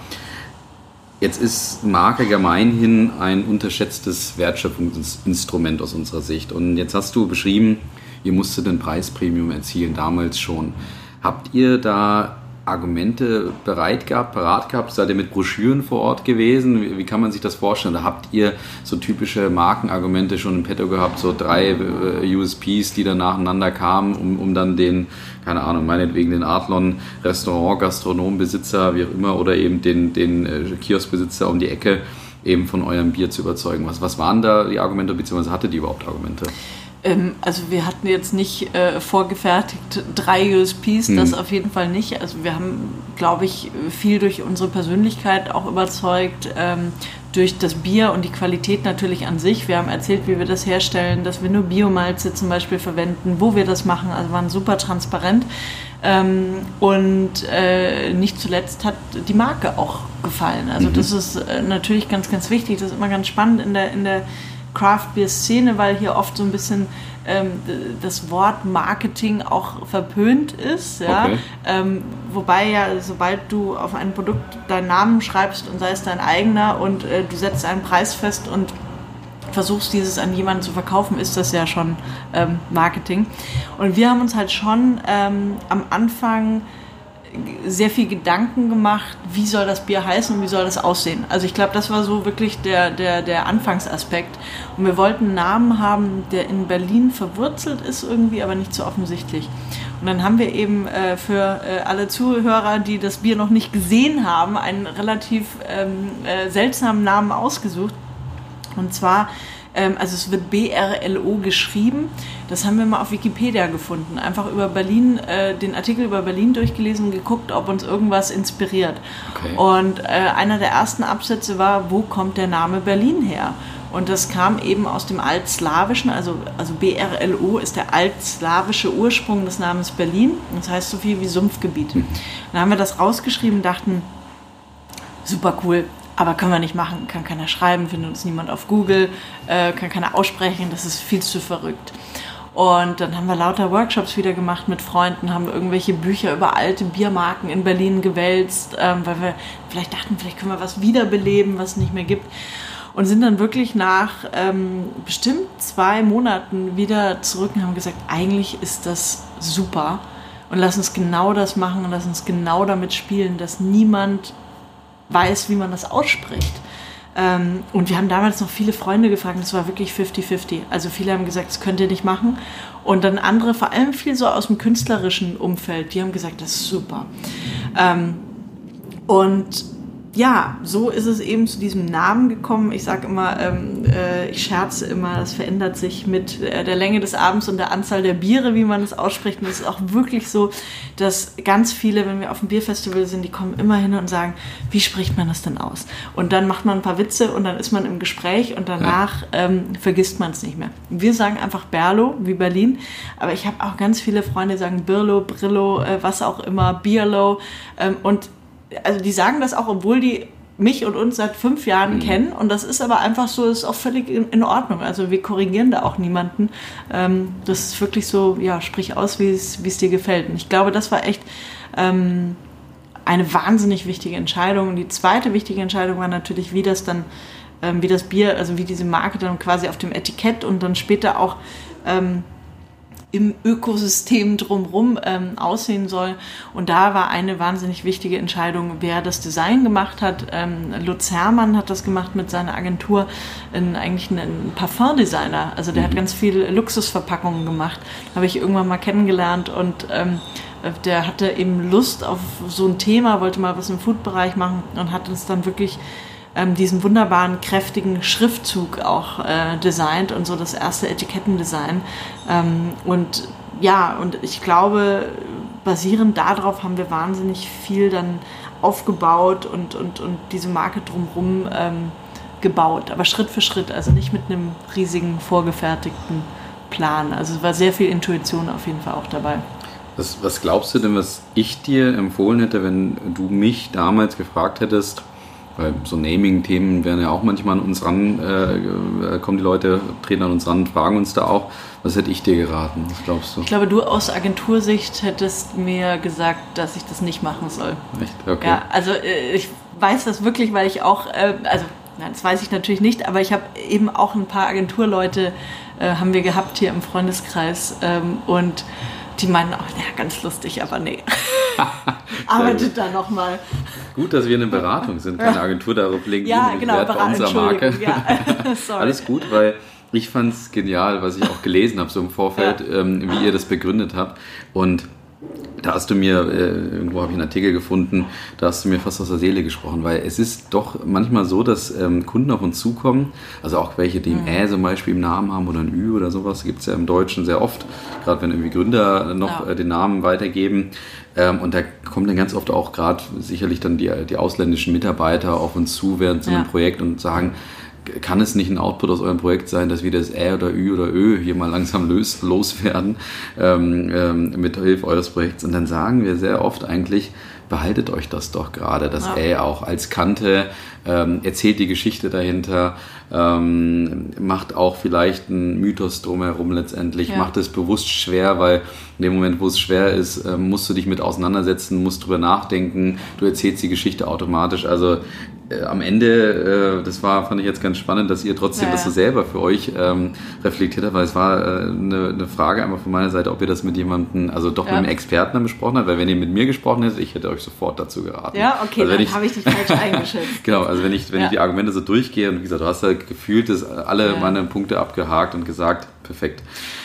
B: Jetzt ist Marke gemeinhin ein unterschätztes Wertschöpfungsinstrument aus unserer Sicht. Und jetzt hast du beschrieben, ihr musstet ein Preispremium erzielen, damals schon. Habt ihr da Argumente bereit gehabt, parat gehabt? Seid ihr mit Broschüren vor Ort gewesen? Wie, wie, kann man sich das vorstellen? Da habt ihr so typische Markenargumente schon im Petto gehabt, so drei äh, USPs, die dann nacheinander kamen, um, um dann den, keine Ahnung, meinetwegen den Adlon Restaurant, Gastronombesitzer, wie auch immer, oder eben den, den äh, Kioskbesitzer um die Ecke eben von eurem Bier zu überzeugen. Was, was waren da die Argumente, beziehungsweise hatte die überhaupt Argumente?
C: Ähm, also wir hatten jetzt nicht äh, vorgefertigt drei USPs, mhm. das auf jeden Fall nicht. Also wir haben, glaube ich, viel durch unsere Persönlichkeit auch überzeugt, ähm, durch das Bier und die Qualität natürlich an sich. Wir haben erzählt, wie wir das herstellen, dass wir nur Biomalze zum Beispiel verwenden, wo wir das machen, also waren super transparent. Ähm, und äh, nicht zuletzt hat die Marke auch gefallen. Also mhm. das ist äh, natürlich ganz, ganz wichtig. Das ist immer ganz spannend in der, in der Craft Beer Szene, weil hier oft so ein bisschen ähm, das Wort Marketing auch verpönt ist. Ja? Okay. Ähm, wobei ja, sobald du auf ein Produkt deinen Namen schreibst und sei es dein eigener und äh, du setzt einen Preis fest und versuchst dieses an jemanden zu verkaufen, ist das ja schon ähm, Marketing. Und wir haben uns halt schon ähm, am Anfang sehr viel Gedanken gemacht, wie soll das Bier heißen und wie soll das aussehen. Also ich glaube, das war so wirklich der, der, der Anfangsaspekt. Und wir wollten einen Namen haben, der in Berlin verwurzelt ist irgendwie, aber nicht so offensichtlich. Und dann haben wir eben äh, für äh, alle Zuhörer, die das Bier noch nicht gesehen haben, einen relativ ähm, äh, seltsamen Namen ausgesucht. Und zwar also es wird BRLO geschrieben. Das haben wir mal auf Wikipedia gefunden. Einfach über Berlin, äh, den Artikel über Berlin durchgelesen und geguckt, ob uns irgendwas inspiriert. Okay. Und äh, einer der ersten Absätze war, wo kommt der Name Berlin her? Und das kam eben aus dem Altslawischen, also, also BRLO ist der altslawische Ursprung des Namens Berlin. Das heißt so viel wie Sumpfgebiet. Hm. Dann haben wir das rausgeschrieben, dachten, super cool, aber können wir nicht machen, kann keiner schreiben, findet uns niemand auf Google, äh, kann keiner aussprechen, das ist viel zu verrückt. Und dann haben wir lauter Workshops wieder gemacht mit Freunden, haben irgendwelche Bücher über alte Biermarken in Berlin gewälzt, ähm, weil wir vielleicht dachten, vielleicht können wir was wiederbeleben, was es nicht mehr gibt. Und sind dann wirklich nach ähm, bestimmt zwei Monaten wieder zurück und haben gesagt, eigentlich ist das super. Und lass uns genau das machen und lass uns genau damit spielen, dass niemand weiß, wie man das ausspricht. Ähm, und wir haben damals noch viele Freunde gefragt, das war wirklich 50-50. Also viele haben gesagt, das könnt ihr nicht machen. Und dann andere, vor allem viel so aus dem künstlerischen Umfeld, die haben gesagt, das ist super. Ähm, und ja, so ist es eben zu diesem Namen gekommen. Ich sage immer, ähm, äh, ich scherze immer, das verändert sich mit äh, der Länge des Abends und der Anzahl der Biere, wie man es ausspricht. Und es ist auch wirklich so, dass ganz viele, wenn wir auf dem Bierfestival sind, die kommen immer hin und sagen, wie spricht man das denn aus? Und dann macht man ein paar Witze und dann ist man im Gespräch und danach ähm, vergisst man es nicht mehr. Wir sagen einfach Berlo, wie Berlin, aber ich habe auch ganz viele Freunde, die sagen Birlo, Brillo, äh, was auch immer, Bierlo. Ähm, und also die sagen das auch, obwohl die mich und uns seit fünf Jahren mhm. kennen und das ist aber einfach so, ist auch völlig in, in Ordnung. Also wir korrigieren da auch niemanden. Ähm, das ist wirklich so, ja, sprich aus, wie es dir gefällt. Und ich glaube, das war echt ähm, eine wahnsinnig wichtige Entscheidung. Und die zweite wichtige Entscheidung war natürlich, wie das dann, ähm, wie das Bier, also wie diese Marke dann quasi auf dem Etikett und dann später auch ähm, im Ökosystem drumherum ähm, aussehen soll. Und da war eine wahnsinnig wichtige Entscheidung, wer das Design gemacht hat. Ähm, Lutz Herrmann hat das gemacht mit seiner Agentur, in, eigentlich ein Parfumdesigner. Also der mhm. hat ganz viele Luxusverpackungen gemacht. Habe ich irgendwann mal kennengelernt und ähm, der hatte eben Lust auf so ein Thema, wollte mal was im Food-Bereich machen und hat uns dann wirklich ähm, diesen wunderbaren, kräftigen Schriftzug auch äh, designt und so das erste Etikettendesign. Ähm, und ja, und ich glaube, basierend darauf haben wir wahnsinnig viel dann aufgebaut und, und, und diese Marke drumherum ähm, gebaut, aber Schritt für Schritt, also nicht mit einem riesigen vorgefertigten Plan. Also es war sehr viel Intuition auf jeden Fall auch dabei.
B: Was, was glaubst du denn, was ich dir empfohlen hätte, wenn du mich damals gefragt hättest, Weil so Naming-Themen werden ja auch manchmal an uns ran, äh, kommen die Leute, treten an uns ran, fragen uns da auch. Was hätte ich dir geraten? Was glaubst du?
C: Ich glaube, du aus Agentursicht hättest mir gesagt, dass ich das nicht machen soll.
B: Echt? Okay.
C: Ja, also äh, ich weiß das wirklich, weil ich auch, äh, also nein, das weiß ich natürlich nicht, aber ich habe eben auch ein paar Agenturleute äh, haben wir gehabt hier im Freundeskreis ähm, und die meinen auch, ja, ganz lustig, aber nee. [laughs] [laughs] Arbeitet da nochmal.
B: Gut, dass wir eine Beratung sind, keine Agentur darauf legen,
C: Ja, genau,
B: Wert bei
C: Beratung,
B: unserer Marke.
C: Ja. [laughs]
B: Alles gut, weil ich fand es genial, was ich auch gelesen habe, so im Vorfeld, ähm, wie ihr das begründet habt. Und da hast du mir, äh, irgendwo habe ich einen Artikel gefunden, da hast du mir fast aus der Seele gesprochen, weil es ist doch manchmal so, dass ähm, Kunden auf uns zukommen, also auch welche, die ein
C: Mhm.
B: Ä zum Beispiel im Namen haben oder ein Ü oder sowas, gibt es ja im Deutschen sehr oft, gerade wenn irgendwie Gründer noch
C: Ja.
B: äh, den Namen weitergeben. Ähm, und da kommen dann ganz oft auch gerade sicherlich dann die, die ausländischen Mitarbeiter auf uns zu während so einem
C: Ja.
B: Projekt und sagen, kann es nicht ein Output aus eurem Projekt sein, dass wir das Ä oder Ü oder Ö hier mal langsam lös, loswerden ähm, ähm, mit Hilfe eures Projekts? Und dann sagen wir sehr oft eigentlich, behaltet euch das doch gerade, das
C: Ja.
B: Ä auch als Kante, ähm, erzählt die Geschichte dahinter, ähm, macht auch vielleicht einen Mythos drumherum letztendlich,
C: Ja.
B: macht es bewusst schwer, weil in dem Moment, wo es schwer ist, ähm, musst du dich mit auseinandersetzen, musst drüber nachdenken, du erzählst die Geschichte automatisch. Also äh, am Ende, äh, das war, fand ich jetzt ganz spannend, dass ihr trotzdem
C: Ja,
B: das so
C: ja.
B: selber für euch ähm, reflektiert habt, weil es war äh, eine, eine Frage einmal von meiner Seite, ob ihr das mit jemandem, also doch
C: Ja.
B: mit einem Experten dann besprochen habt, weil wenn ihr mit mir gesprochen hättet, ich hätte euch sofort dazu geraten.
C: Ja, okay,
B: also
C: dann habe ich dich falsch [laughs] eingeschätzt.
B: Genau, also wenn ich, wenn
C: Ja.
B: ich die Argumente so durchgehe und wie gesagt, du hast ja gefühlt das alle
C: Ja.
B: meine Punkte abgehakt und gesagt, perfekt.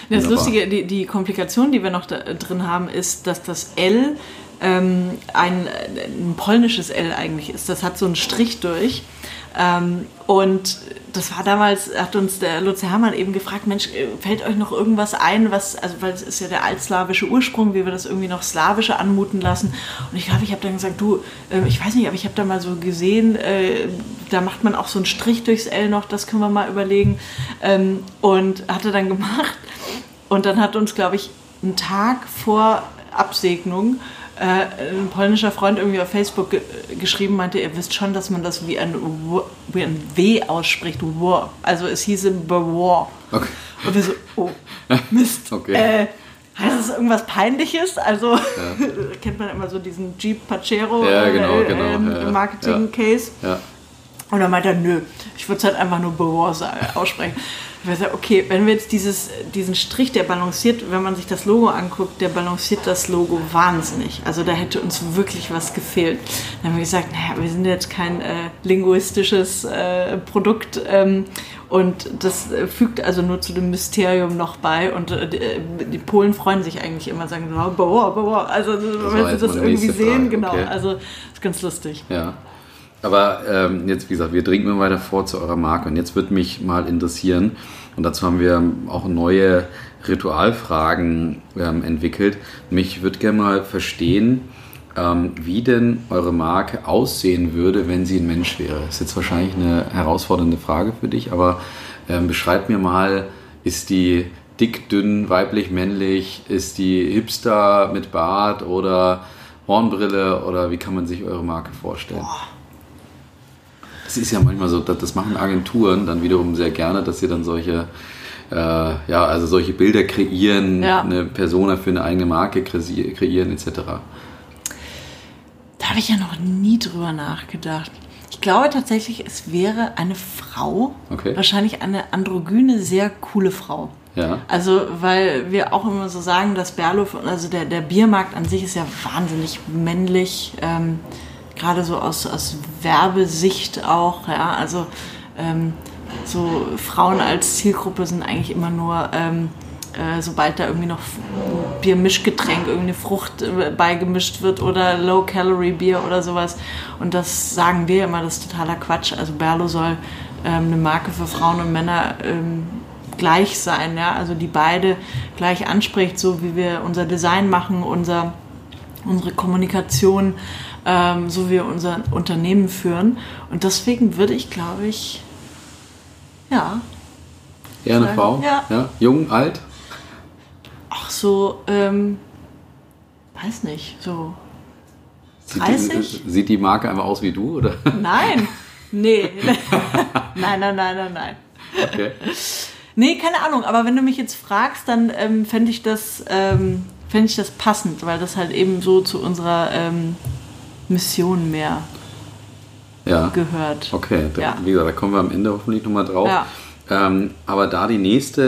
C: Das
B: Wunderbar.
C: Lustige, die, die Komplikation, die wir noch da, drin haben, ist, dass das L ähm, ein, ein polnisches L eigentlich ist. Das hat so einen Strich durch. Ähm, und das war damals, hat uns der Lutz Hermann eben gefragt, Mensch, äh, fällt euch noch irgendwas ein, was, also weil es ist ja der altslawische Ursprung, wie wir das irgendwie noch slawische anmuten lassen. Und ich glaube, ich habe dann gesagt, du, äh, ich weiß nicht, aber ich habe da mal so gesehen, äh, da macht man auch so einen Strich durchs L noch, das können wir mal überlegen. Ähm, und hatte dann gemacht. Und dann hat uns, glaube ich, einen Tag vor Absegnung ein polnischer Freund irgendwie auf Facebook ge geschrieben, meinte, ihr wisst schon, dass man das wie ein, W- wie ein W ausspricht, war. Also es hieße Bewar.
B: Okay.
C: Und wir so, oh, Mist. [laughs]
B: Okay.
C: Äh, heißt das irgendwas Peinliches? Also [laughs] kennt man immer so diesen Jeep Pachero
B: Ja,
C: äh,
B: genau,
C: äh,
B: genau,
C: ähm,
B: ja, ja.
C: Marketing-Case.
B: Ja.
C: Und dann meinte er, nö, ich würde es halt einfach nur Bewar aussprechen. Okay, wenn wir jetzt dieses, diesen Strich, der balanciert, wenn man sich das Logo anguckt, der balanciert das Logo wahnsinnig. Also da hätte uns wirklich was gefehlt. Dann haben wir gesagt, naja, wir sind jetzt kein äh, linguistisches äh, Produkt ähm, und das fügt also nur zu dem Mysterium noch bei. Und äh, die, äh, Polen freuen sich eigentlich immer, sagen so, Bewar, Bewar. Also wenn sie das irgendwie sehen,
B: Frage,
C: genau.
B: okay.
C: Also ist ganz lustig.
B: Ja. Aber ähm, jetzt, wie gesagt, wir dringen immer weiter vor zu eurer Marke. Und jetzt würde mich mal interessieren, und dazu haben wir auch neue Ritualfragen ähm, entwickelt. Mich würde gerne mal verstehen, ähm, wie denn eure Marke aussehen würde, wenn sie ein Mensch wäre. Das ist jetzt wahrscheinlich eine herausfordernde Frage für dich, aber ähm, beschreib mir mal, ist die dick, dünn, weiblich, männlich, ist die Hipster mit Bart oder Hornbrille oder wie kann man sich eure Marke vorstellen? Das ist ja manchmal so, das machen Agenturen dann wiederum sehr gerne, dass sie dann solche, äh, ja, also solche Bilder kreieren,
C: Ja.
B: eine Persona für eine eigene Marke kreieren etc.
C: Da habe ich ja noch nie drüber nachgedacht. Ich glaube tatsächlich, es wäre eine Frau,
B: Okay.
C: wahrscheinlich eine androgyne, sehr coole Frau.
B: Ja.
C: Also, weil wir auch immer so sagen, dass Berlof, also der, der Biermarkt an sich ist ja wahnsinnig männlich, ähm, gerade so aus, aus Werbesicht auch, ja, also ähm, so Frauen als Zielgruppe sind eigentlich immer nur, ähm, äh, sobald da irgendwie noch Biermischgetränk, irgendeine Frucht äh, beigemischt wird oder Low-Calorie-Bier oder sowas. Und das sagen wir immer, das ist totaler Quatsch. Also Berlo soll ähm, eine Marke für Frauen und Männer ähm, gleich sein, ja, also die beide gleich anspricht, so wie wir unser Design machen, unser, unsere Kommunikation, ähm, so wie wir unser Unternehmen führen. Und deswegen würde ich, glaube ich, ja,
B: Eher eine Frau?
C: ja.
B: Jung, alt?
C: auch so, ähm, weiß nicht, so
B: Sieht
C: 30?
B: Die, sieht die Marke einfach aus wie du? Oder?
C: Nein, Nee. [laughs] nein, nein, nein, nein, nein.
B: Okay.
C: Nee, keine Ahnung, aber wenn du mich jetzt fragst, dann ähm, fände ich, das, ähm, fänd ich das passend, weil das halt eben so zu unserer ähm, Mission mehr
B: Ja.
C: gehört.
B: Okay, da,
C: Ja.
B: wie gesagt, da kommen wir am Ende hoffentlich nochmal drauf.
C: Ja.
B: Ähm, aber da die nächste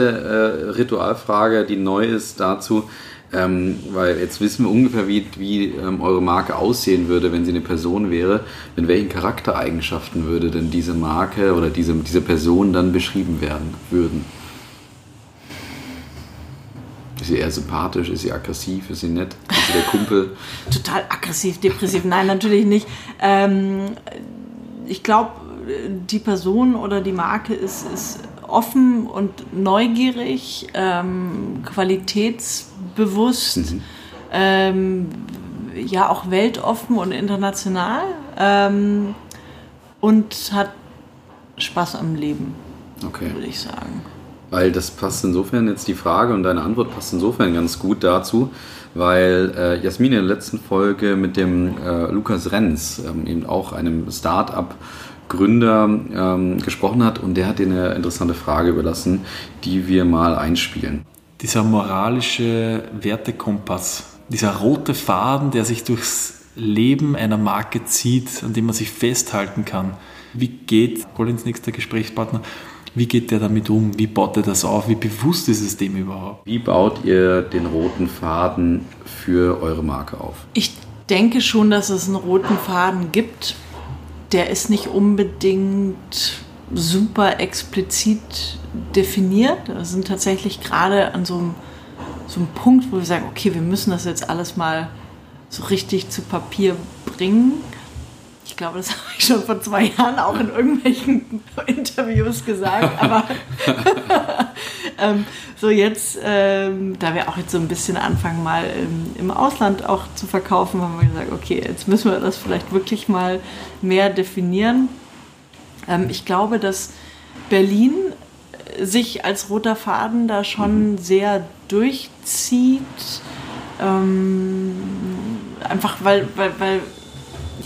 B: äh, Ritualfrage, die neu ist dazu, ähm, weil jetzt wissen wir ungefähr, wie, wie ähm, eure Marke aussehen würde, wenn sie eine Person wäre. Mit welchen Charaktereigenschaften würde denn diese Marke oder diese, diese Person dann beschrieben werden würden? Ist sie eher sympathisch? Ist sie aggressiv? Ist sie nett? Ist sie der Kumpel? [laughs]
C: Total aggressiv, depressiv. Nein, natürlich nicht. Ähm, ich glaube, die Person oder die Marke ist, ist offen und neugierig, ähm, qualitätsbewusst, ähm, ja auch weltoffen und international ähm, und hat Spaß am Leben,
B: Okay.
C: würde ich sagen.
B: Weil das passt insofern jetzt die Frage und deine Antwort passt insofern ganz gut dazu, weil äh, Jasmin in der letzten Folge mit dem äh, Lukas Renz, ähm, eben auch einem Start-up-Gründer, ähm, gesprochen hat und der hat dir eine interessante Frage überlassen, die wir mal einspielen.
D: dieser moralische Wertekompass, dieser rote Faden, der sich durchs Leben einer Marke zieht, an dem man sich festhalten kann. Wie geht Collins nächster Gesprächspartner, wie geht der damit um? Wie baut er das auf? Wie bewusst ist es dem überhaupt?
B: Wie baut ihr den roten Faden für eure Marke auf?
C: Ich denke schon, dass es einen roten Faden gibt. Der ist nicht unbedingt super explizit definiert. Wir sind tatsächlich gerade an so einem, so einem Punkt, wo wir sagen, okay, wir müssen das jetzt alles mal so richtig zu Papier bringen. Ich glaube, das [laughs] habe ich schon vor zwei Jahren auch in irgendwelchen [laughs] Interviews gesagt, aber [laughs] ähm, so jetzt, ähm, da wir auch jetzt so ein bisschen anfangen, mal ähm, im Ausland auch zu verkaufen, haben wir gesagt, okay, jetzt müssen wir das vielleicht wirklich mal mehr definieren. Ähm, ich glaube, dass Berlin sich als roter Faden da schon sehr durchzieht. Ähm, einfach weil, weil, weil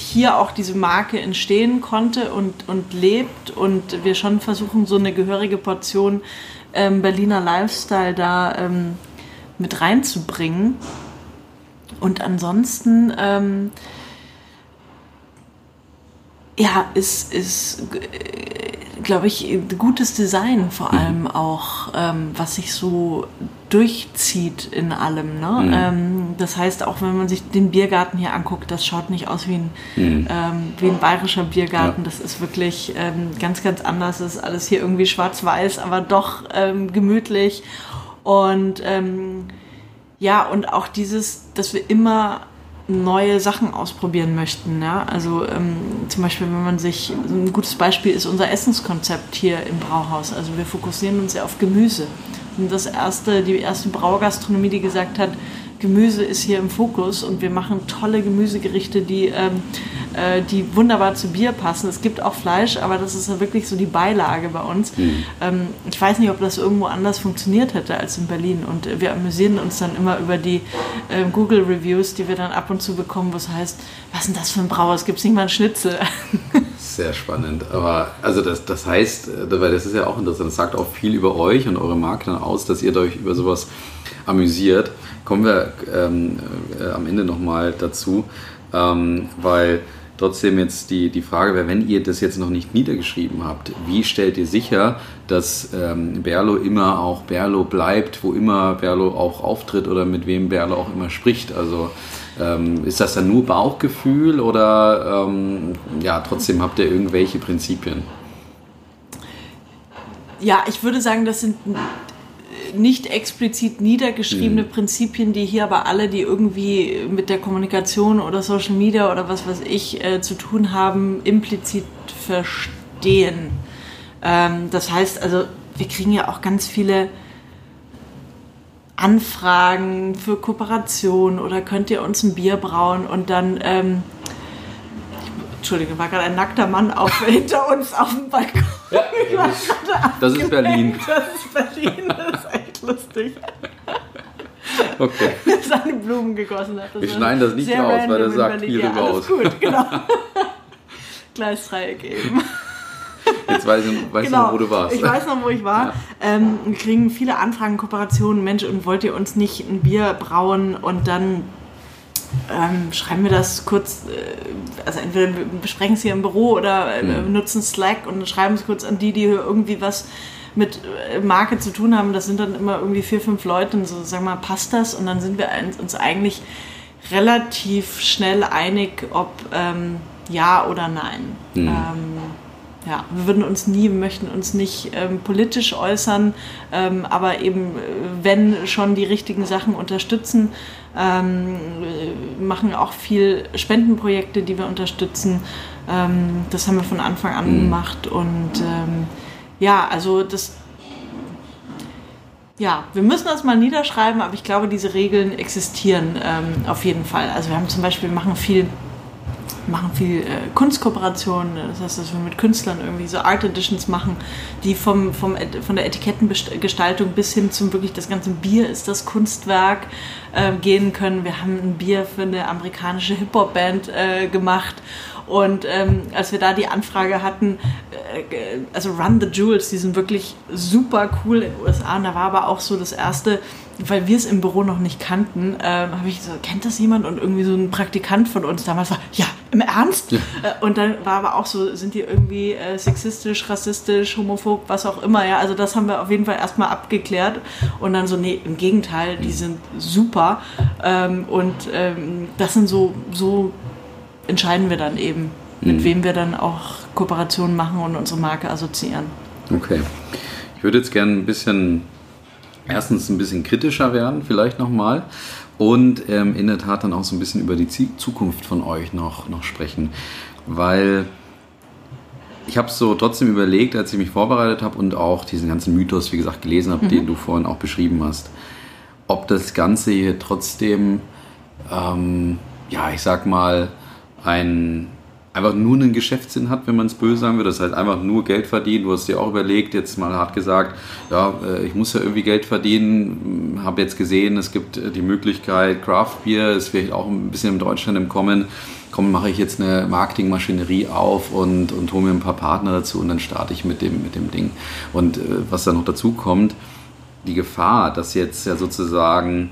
C: hier auch diese Marke entstehen konnte und, und lebt und wir schon versuchen, so eine gehörige Portion ähm, Berliner Lifestyle da ähm, mit reinzubringen. Und ansonsten, ähm, ja, ist, ist glaube ich, gutes Design vor allem auch, ähm, was sich so durchzieht in allem. Ne?
B: Mhm.
C: Ähm, das heißt, auch wenn man sich den Biergarten hier anguckt, das schaut nicht aus wie ein, ähm, wie ein bayerischer Biergarten.
B: Ja.
C: Das ist wirklich ähm, ganz, ganz anders. Das ist alles hier irgendwie schwarz-weiß, aber doch ähm, gemütlich. Und ähm, ja, und auch dieses, dass wir immer neue Sachen ausprobieren möchten. Ja? Also ähm, zum Beispiel, wenn man sich, ein gutes Beispiel ist unser Essenskonzept hier im Brauhaus. Also wir fokussieren uns ja auf Gemüse. Und das erste, die erste Braugastronomie, die gesagt hat, Gemüse ist hier im Fokus und wir machen tolle Gemüsegerichte, die, ähm, äh, die wunderbar zu Bier passen. Es gibt auch Fleisch, aber das ist ja wirklich so die Beilage bei uns. Ähm, ich weiß nicht, ob das irgendwo anders funktioniert hätte als in Berlin. Und äh, wir amüsieren uns dann immer über die ähm, Google-Reviews, die wir dann ab und zu bekommen, wo es heißt, was ist denn das für ein Brauer? Es gibt nicht mal einen Schnitzel. [laughs]
B: Sehr spannend. Aber also das, das heißt, äh, weil das ist ja auch interessant, das sagt auch viel über euch und eure Marke dann aus, dass ihr euch über sowas amüsiert. Kommen wir ähm, äh, am Ende nochmal dazu, ähm, weil trotzdem jetzt die, die Frage wäre, wenn ihr das jetzt noch nicht niedergeschrieben habt, wie stellt ihr sicher, dass ähm, Berlo immer auch Berlo bleibt, wo immer Berlo auch auftritt oder mit wem Berlo auch immer spricht? Also ähm, ist das dann nur Bauchgefühl oder ähm, ja, trotzdem habt ihr irgendwelche Prinzipien?
C: Ja, ich würde sagen, das sind nicht explizit niedergeschriebene Prinzipien, die hier aber alle, die irgendwie mit der Kommunikation oder Social Media oder was weiß ich äh, zu tun haben, implizit verstehen. Ähm, das heißt also, wir kriegen ja auch ganz viele Anfragen für Kooperation oder könnt ihr uns ein Bier brauen und dann ähm, Entschuldigung, war gerade ein nackter Mann auf, [laughs] hinter uns auf dem Balkon. [laughs] Gerade
B: Das ist Berlin. [laughs]
C: das ist Berlin, das ist echt lustig.
B: Okay.
C: Seine Blumen gegossen hat.
B: Wir schneiden das nicht raus, weil das
C: in
B: sagt viel
C: ja, alles
B: aus.
C: gut, genau. Gleisdreieck eben.
B: Jetzt weiß ich, weißt
C: genau.
B: du noch, wo du warst.
C: Ich weiß noch, wo ich war. Ja. Ähm, wir kriegen viele Anfragen, Kooperationen, Mensch, und wollt ihr uns nicht ein Bier brauen und dann ähm, schreiben wir das kurz, äh, also entweder wir besprechen es hier im Büro oder äh, mhm. nutzen Slack und schreiben es kurz an die, die irgendwie was mit äh, Marke zu tun haben. Das sind dann immer irgendwie vier, fünf Leute und so, sag mal, passt das? Und dann sind wir uns eigentlich relativ schnell einig, ob ähm, ja oder nein. Mhm. Ähm, ja, wir würden uns nie, wir möchten uns nicht ähm, politisch äußern, ähm, aber eben, äh, wenn schon die richtigen Sachen unterstützen, ähm, machen auch viel Spendenprojekte, die wir unterstützen. Ähm, das haben wir von Anfang an mhm. gemacht und ähm, ja, also das ja, wir müssen das mal niederschreiben, aber ich glaube, diese Regeln existieren ähm, auf jeden Fall. Also wir haben zum Beispiel, machen viel machen viel äh, Kunstkooperationen, das heißt, dass wir mit Künstlern irgendwie so Art Editions machen, die vom, vom, von der Etikettengestaltung bis hin zum wirklich das ganze Bier ist das Kunstwerk äh, gehen können. Wir haben ein Bier für eine amerikanische Hip-Hop-Band äh, gemacht und ähm, als wir da die Anfrage hatten, äh, also Run the Jewels, die sind wirklich super cool in den USA. Und da war aber auch so das erste, weil wir es im Büro noch nicht kannten, äh, habe ich gesagt, kennt das jemand? Und irgendwie so ein Praktikant von uns damals war, ja, im Ernst? Ja. Äh, und dann war aber auch so, sind die irgendwie äh, sexistisch, rassistisch, homophob, was auch immer. Ja, also das haben wir auf jeden Fall erstmal abgeklärt. Und dann so, nee, im Gegenteil, die sind super. Ähm, und ähm, das sind so, so entscheiden wir dann eben, mit mhm. wem wir dann auch Kooperationen machen und unsere Marke assoziieren.
B: Okay. Ich würde jetzt gerne ein bisschen, erstens ein bisschen kritischer werden, vielleicht nochmal. Und ähm, in der Tat dann auch so ein bisschen über die Zukunft von euch noch, noch sprechen. Weil ich habe es so trotzdem überlegt, als ich mich vorbereitet habe und auch diesen ganzen Mythos, wie gesagt, gelesen habe, mhm. den du vorhin auch beschrieben hast, ob das Ganze hier trotzdem, ähm, ja, ich sag mal, ein einfach nur einen Geschäftssinn hat, wenn man es böse sagen will. Das heißt einfach nur Geld verdienen. Du hast dir auch überlegt, jetzt mal hart gesagt, ja, äh, ich muss ja irgendwie Geld verdienen. Habe jetzt gesehen, es gibt äh, die Möglichkeit, Craft Beer ist vielleicht auch ein bisschen in Deutschland im Kommen. Komm, mache ich jetzt eine Marketingmaschinerie auf und, und hole mir ein paar Partner dazu und dann starte ich mit dem, mit dem Ding. Und äh, was da noch dazu kommt, die Gefahr, dass jetzt ja sozusagen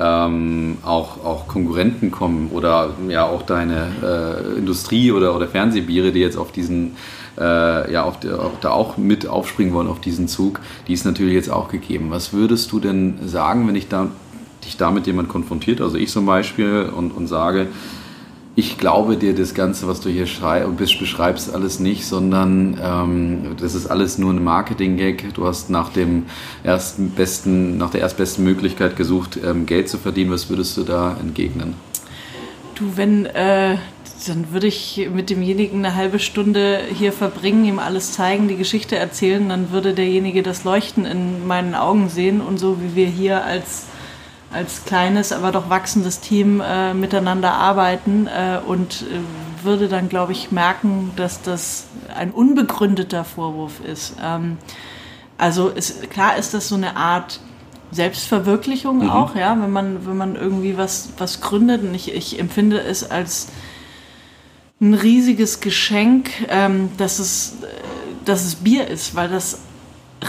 B: ähm, auch, auch Konkurrenten kommen oder ja auch deine äh, Industrie oder, oder Fernsehbiere, die jetzt auf diesen äh, ja auf, der, da auch mit aufspringen wollen auf diesen Zug, die ist natürlich jetzt auch gegeben. Was würdest du denn sagen, wenn ich da, dich damit jemand konfrontiert, also ich zum Beispiel, und, und sage, ich glaube dir das Ganze, was du hier beschreibst, alles nicht, sondern ähm, das ist alles nur ein Marketing-Gag. Du hast nach dem ersten besten, nach der erstbesten Möglichkeit gesucht, ähm, Geld zu verdienen. Was würdest du da entgegnen?
C: Du, wenn, äh, dann würde ich mit demjenigen eine halbe Stunde hier verbringen, ihm alles zeigen, die Geschichte erzählen, dann würde derjenige das Leuchten in meinen Augen sehen und so wie wir hier als als kleines, aber doch wachsendes Team äh, miteinander arbeiten äh, und äh, würde dann, glaube ich, merken, dass das ein unbegründeter Vorwurf ist. Ähm, also ist, klar ist das so eine Art Selbstverwirklichung mhm. auch, ja, wenn man, wenn man irgendwie was, was gründet. Und ich, ich empfinde es als ein riesiges Geschenk, ähm, dass, es, dass es Bier ist, weil das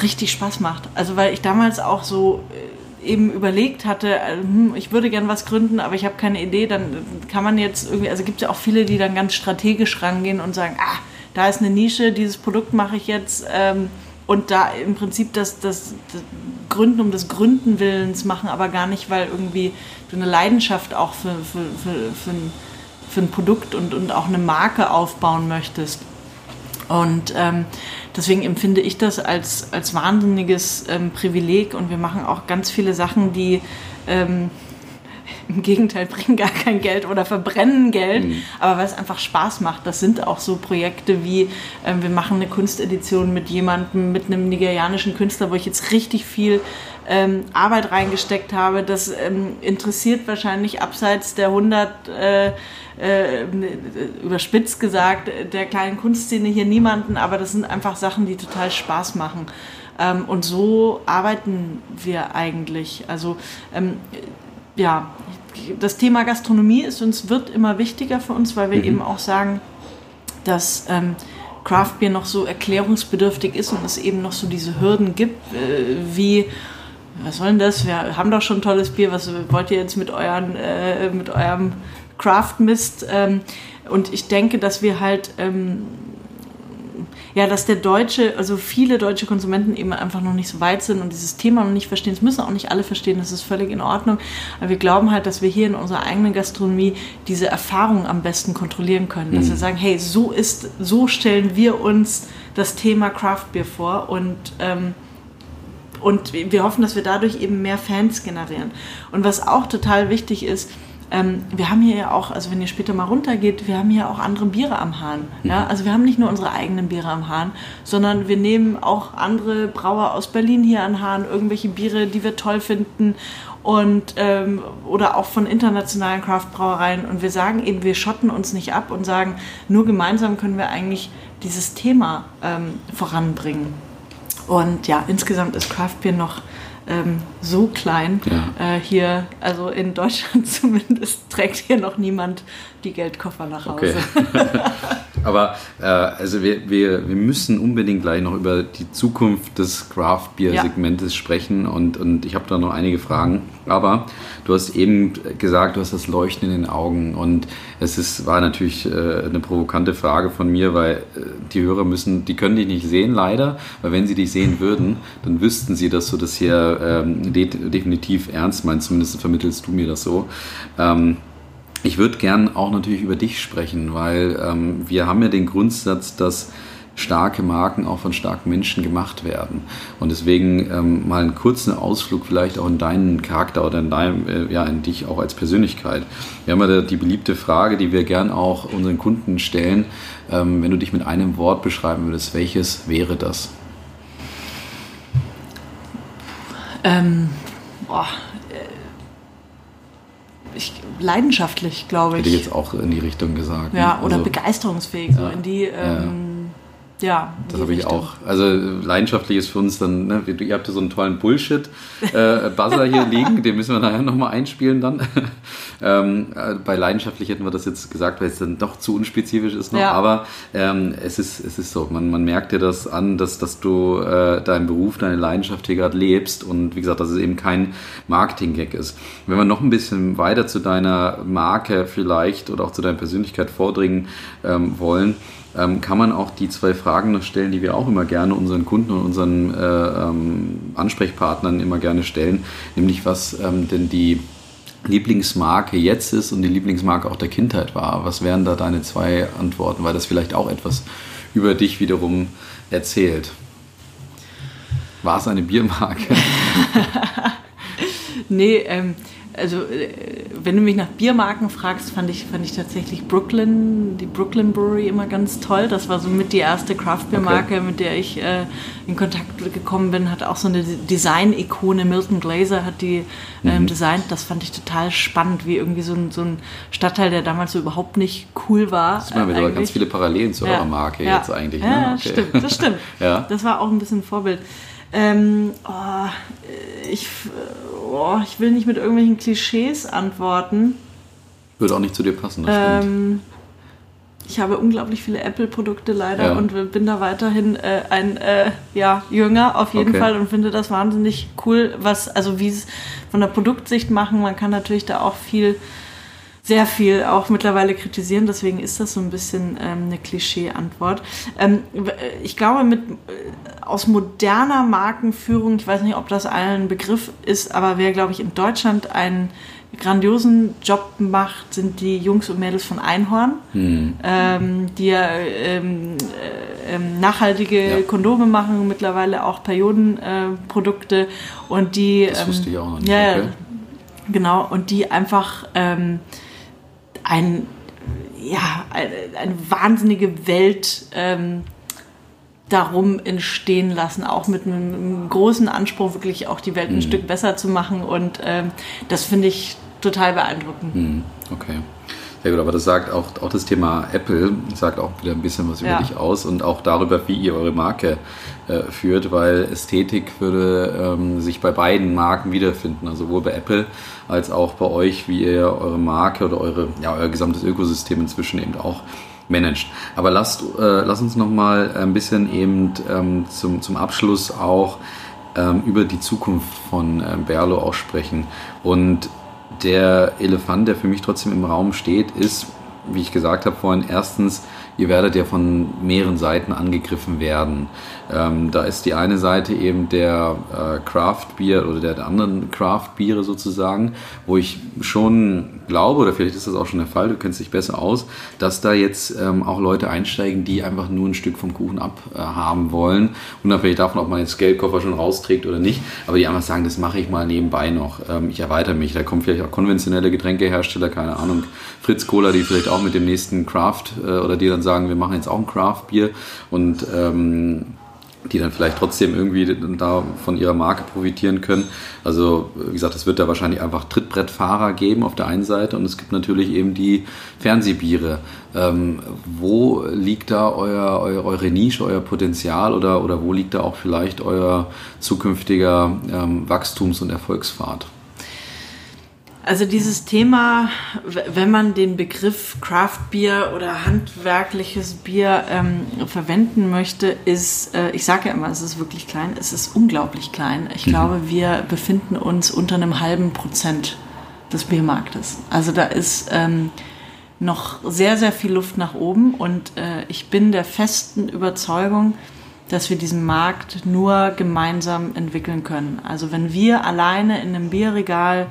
C: richtig Spaß macht. Also weil ich damals auch so äh, eben überlegt hatte, äh, hm, ich würde gern was gründen, aber ich habe keine Idee, dann kann man jetzt irgendwie, also gibt es ja auch viele, die dann ganz strategisch rangehen und sagen, ah, da ist eine Nische, dieses Produkt mache ich jetzt ähm, und da im Prinzip das, das, das Gründen um des Gründenwillens machen, aber gar nicht, weil irgendwie du eine Leidenschaft auch für, für, für, für, ein, für ein Produkt und, und auch eine Marke aufbauen möchtest. Und ähm, deswegen empfinde ich das als, als wahnsinniges ähm, Privileg und wir machen auch ganz viele Sachen, die ähm, [laughs] im Gegenteil bringen gar kein Geld oder verbrennen Geld, mhm. aber weil es einfach Spaß macht. Das sind auch so Projekte wie, ähm, wir machen eine Kunstedition mit jemandem, mit einem nigerianischen Künstler, wo ich jetzt richtig viel ähm, Arbeit reingesteckt habe. Das ähm, interessiert wahrscheinlich abseits der 100 äh, äh, überspitzt gesagt, der kleinen Kunstszene hier niemanden, aber das sind einfach Sachen, die total Spaß machen. Ähm, und so arbeiten wir eigentlich. Also ähm, ja, das Thema Gastronomie ist uns, wird immer wichtiger für uns, weil wir mhm. eben auch sagen, dass ähm, Craft Beer noch so erklärungsbedürftig ist und es eben noch so diese Hürden gibt, äh, wie was soll denn das? Wir haben doch schon tolles Bier. Was wollt ihr jetzt mit, euren, äh, mit eurem Craft Mist? Ähm, und ich denke, dass wir halt ähm, ja, dass der deutsche, also viele deutsche Konsumenten eben einfach noch nicht so weit sind und dieses Thema noch nicht verstehen. Das müssen auch nicht alle verstehen, das ist völlig in Ordnung. Aber wir glauben halt, dass wir hier in unserer eigenen Gastronomie diese Erfahrung am besten kontrollieren können. Dass mhm. wir sagen, hey, so ist, so stellen wir uns das Thema Craft Beer vor und ähm, und wir hoffen, dass wir dadurch eben mehr Fans generieren. Und was auch total wichtig ist, ähm, wir haben hier ja auch, also wenn ihr später mal runtergeht, wir haben hier auch andere Biere am Hahn. Ja? Also wir haben nicht nur unsere eigenen Biere am Hahn, sondern wir nehmen auch andere Brauer aus Berlin hier an Hahn, irgendwelche Biere, die wir toll finden und ähm, oder auch von internationalen Craft-Brauereien. Und wir sagen eben, wir schotten uns nicht ab und sagen, nur gemeinsam können wir eigentlich dieses Thema ähm, voranbringen. Und ja, insgesamt ist Craft Beer noch ähm, so klein. Ja. Äh, hier, also in Deutschland [laughs] zumindest, trägt hier noch niemand die Geldkoffer nach Hause.
B: Okay. [laughs] Aber äh, also wir, wir, wir müssen unbedingt gleich noch über die Zukunft des Craft Beer Segmentes ja. sprechen und, und ich habe da noch einige Fragen. Aber du hast eben gesagt, du hast das Leuchten in den Augen und es ist, war natürlich äh, eine provokante Frage von mir, weil äh, die Hörer müssen, die können dich nicht sehen leider, weil wenn sie dich sehen würden, dann wüssten sie, dass du das hier ähm, de definitiv ernst meinst, zumindest vermittelst du mir das so. Ähm, ich würde gern auch natürlich über dich sprechen, weil ähm, wir haben ja den Grundsatz, dass starke Marken auch von starken Menschen gemacht werden. Und deswegen ähm, mal einen kurzen Ausflug vielleicht auch in deinen Charakter oder in, deinem, äh, ja, in dich auch als Persönlichkeit. Wir haben ja die beliebte Frage, die wir gern auch unseren Kunden stellen. Ähm, wenn du dich mit einem Wort beschreiben würdest, welches wäre das?
C: Ähm, boah, ich, leidenschaftlich, glaube ich.
B: Hätte ich jetzt auch in die Richtung gesagt.
C: Ja, ne? oder also, begeisterungsfähig, so in die. Ähm, ja,
B: das habe ich auch. Also leidenschaftlich ist für uns dann, ne, ihr habt ja so einen tollen Bullshit-Buzzer äh, hier [laughs] liegen, den müssen wir nachher nochmal einspielen dann. [laughs] ähm, äh, bei leidenschaftlich hätten wir das jetzt gesagt, weil es dann doch zu unspezifisch ist noch, ja. aber ähm, es, ist, es ist so, man, man merkt dir das an, dass, dass du äh, deinen Beruf, deine Leidenschaft hier gerade lebst und wie gesagt, dass es eben kein Marketing-Gag ist. Wenn wir noch ein bisschen weiter zu deiner Marke vielleicht oder auch zu deiner Persönlichkeit vordringen ähm, wollen, ähm, kann man auch die zwei Fragen noch stellen, die wir auch immer gerne unseren Kunden und unseren äh, ähm, Ansprechpartnern immer gerne stellen, nämlich was ähm, denn die Lieblingsmarke jetzt ist und die Lieblingsmarke auch der Kindheit war. Was wären da deine zwei Antworten, weil das vielleicht auch etwas über dich wiederum erzählt? War es eine Biermarke? [laughs]
C: nee, ähm, also äh, wenn du mich nach Biermarken fragst, fand ich, fand ich tatsächlich Brooklyn, die Brooklyn Brewery immer ganz toll. Das war so mit die erste Craft Beer Marke, okay. mit der ich äh, in Kontakt gekommen bin. Hat auch so eine Design-Ikone, Milton Glaser hat die ähm, mhm. designt. Das fand ich total spannend, wie irgendwie so ein, so ein Stadtteil, der damals so überhaupt nicht cool war.
B: Das sind äh, ganz viele Parallelen zu ja. eurer Marke ja. jetzt eigentlich.
C: Ne? Ja, okay. stimmt, das stimmt. [laughs] ja. Das war auch ein bisschen ein Vorbild. Ähm, oh, ich, oh, ich will nicht mit irgendwelchen Klischees antworten.
B: Würde auch nicht zu dir passen,
C: das ähm, Ich habe unglaublich viele Apple-Produkte leider ja. und bin da weiterhin äh, ein äh, ja, Jünger auf jeden okay. Fall und finde das wahnsinnig cool, was, also wie es von der Produktsicht machen. Man kann natürlich da auch viel sehr viel auch mittlerweile kritisieren, deswegen ist das so ein bisschen ähm, eine Klischee-Antwort. Ähm, ich glaube, mit, äh, aus moderner Markenführung, ich weiß nicht, ob das allen Begriff ist, aber wer, glaube ich, in Deutschland einen grandiosen Job macht, sind die Jungs und Mädels von Einhorn, hm. ähm, die ja ähm, äh, ähm, nachhaltige ja. Kondome machen, mittlerweile auch Periodenprodukte äh, und die.
B: Das wusste ich auch noch
C: nicht. Ja, okay. genau, und die einfach ähm, ein, ja, eine, eine wahnsinnige Welt ähm, darum entstehen lassen, auch mit einem, einem, großen Anspruch, wirklich auch die Welt ein mhm. Stück besser zu machen. Und ähm, das finde ich total beeindruckend.
B: Mhm. Okay. Sehr gut, aber das sagt auch, auch das Thema Apple, sagt auch wieder ein bisschen was über ja. dich aus und auch darüber, wie ihr eure Marke äh, führt, weil Ästhetik würde ähm, sich bei beiden Marken wiederfinden, also sowohl bei Apple als auch bei euch, wie ihr eure Marke oder eure, ja, euer gesamtes Ökosystem inzwischen eben auch managt. Aber lasst, äh, lass uns noch mal ein bisschen eben ähm, zum, zum Abschluss auch ähm, über die Zukunft von ähm, Berlo auch sprechen. Und der Elefant, der für mich trotzdem im Raum steht, ist, wie ich gesagt habe vorhin, erstens, ihr werdet ja von mehreren Seiten angegriffen werden. Ähm, da ist die eine Seite eben der äh, Craft Beer oder der, der anderen Craft Biere sozusagen, wo ich schon glaube, oder vielleicht ist das auch schon der Fall, du kennst dich besser aus, dass da jetzt ähm, auch Leute einsteigen, die einfach nur ein Stück vom Kuchen abhaben äh, wollen, unabhängig davon, ob man jetzt Geldkoffer schon rausträgt oder nicht, aber die einfach sagen, das mache ich mal nebenbei noch, ähm, ich erweitere mich, da kommen vielleicht auch konventionelle Getränkehersteller, keine Ahnung, Fritz Cola, die vielleicht auch mit dem nächsten Craft äh, oder die dann sagen, wir machen jetzt auch ein Craft Bier und ähm, die dann vielleicht trotzdem irgendwie da von ihrer Marke profitieren können. Also wie gesagt, es wird da wahrscheinlich einfach Trittbrettfahrer geben auf der einen Seite und es gibt natürlich eben die Fernsehbiere. Ähm, wo liegt da euer, euer, eure Nische, euer Potenzial oder, oder wo liegt da auch vielleicht euer zukünftiger ähm, Wachstums- und Erfolgspfad?
C: Also dieses Thema, wenn man den Begriff Craft Beer oder handwerkliches Bier ähm, verwenden möchte, ist, äh, ich sage ja immer, es ist wirklich klein, es ist unglaublich klein. Ich mhm. glaube, wir befinden uns unter einem halben Prozent des Biermarktes. Also da ist ähm, noch sehr, sehr viel Luft nach oben und äh, ich bin der festen Überzeugung, dass wir diesen Markt nur gemeinsam entwickeln können. Also wenn wir alleine in einem Bierregal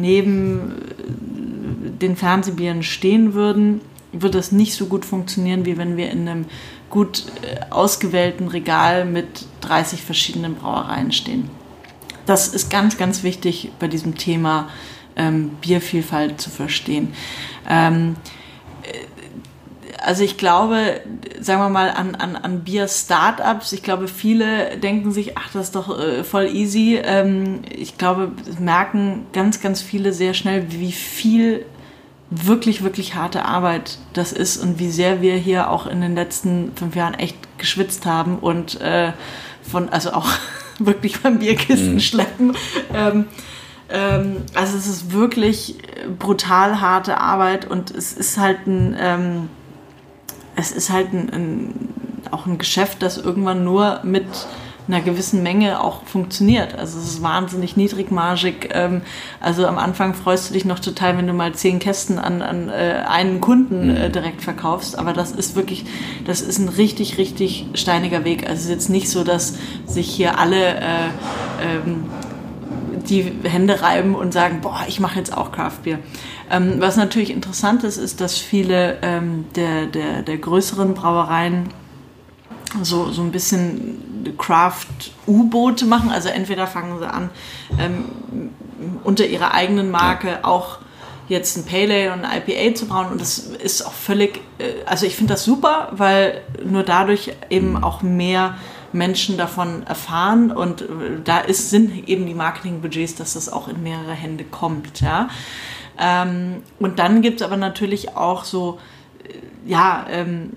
C: neben äh, den Fernsehbieren stehen würden, würde das nicht so gut funktionieren, wie wenn wir in einem gut äh, ausgewählten Regal mit 30 verschiedenen Brauereien stehen. Das ist ganz, ganz wichtig bei diesem Thema ähm, Biervielfalt zu verstehen. Ähm, also ich glaube, sagen wir mal, an, an, an Bier-Startups, ich glaube, viele denken sich, ach, das ist doch äh, voll easy. Ähm, ich glaube, merken ganz, ganz viele sehr schnell, wie viel wirklich, wirklich harte Arbeit das ist und wie sehr wir hier auch in den letzten fünf Jahren echt geschwitzt haben und äh, von, also auch [laughs] wirklich beim Bierkisten mhm. schleppen. Ähm, ähm, also es ist wirklich brutal harte Arbeit und es ist halt ein, ähm, es ist halt ein, ein, auch ein Geschäft, das irgendwann nur mit einer gewissen Menge auch funktioniert. Also es ist wahnsinnig niedrigmargig. Ähm, also am Anfang freust du dich noch total, wenn du mal zehn Kästen an, an äh, einen Kunden äh, mhm. direkt verkaufst. Aber das ist wirklich, das ist ein richtig, richtig steiniger Weg. Also es ist jetzt nicht so, dass sich hier alle äh, ähm, die Hände reiben und sagen, boah, ich mache jetzt auch Craft Beer. Ähm, was natürlich interessant ist, ist, dass viele ähm, der, der, der größeren Brauereien so, so ein bisschen Craft-U-Boote machen. Also entweder fangen sie an, ähm, unter ihrer eigenen Marke auch jetzt ein Pale Ale und ein IPA zu brauen. Und das ist auch völlig, äh, also ich finde das super, weil nur dadurch eben auch mehr Menschen davon erfahren und äh, da ist, sind eben die Marketingbudgets, dass das auch in mehrere Hände kommt. Ja? Ähm, und dann gibt es aber natürlich auch so, äh, ja, ähm,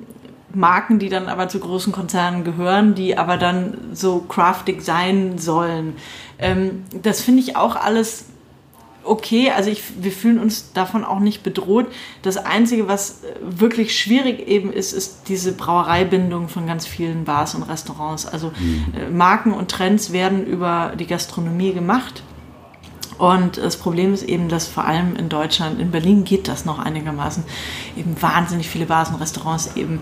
C: Marken, die dann aber zu großen Konzernen gehören, die aber dann so craftig sein sollen. Ähm, das finde ich auch alles okay. Also ich, wir fühlen uns davon auch nicht bedroht. Das Einzige, was wirklich schwierig eben ist, ist diese Brauereibindung von ganz vielen Bars und Restaurants. Also mhm. Äh, Marken und Trends werden über die Gastronomie gemacht. Und das Problem ist eben, dass vor allem in Deutschland, in Berlin geht das noch einigermaßen, eben wahnsinnig viele Bars und Restaurants eben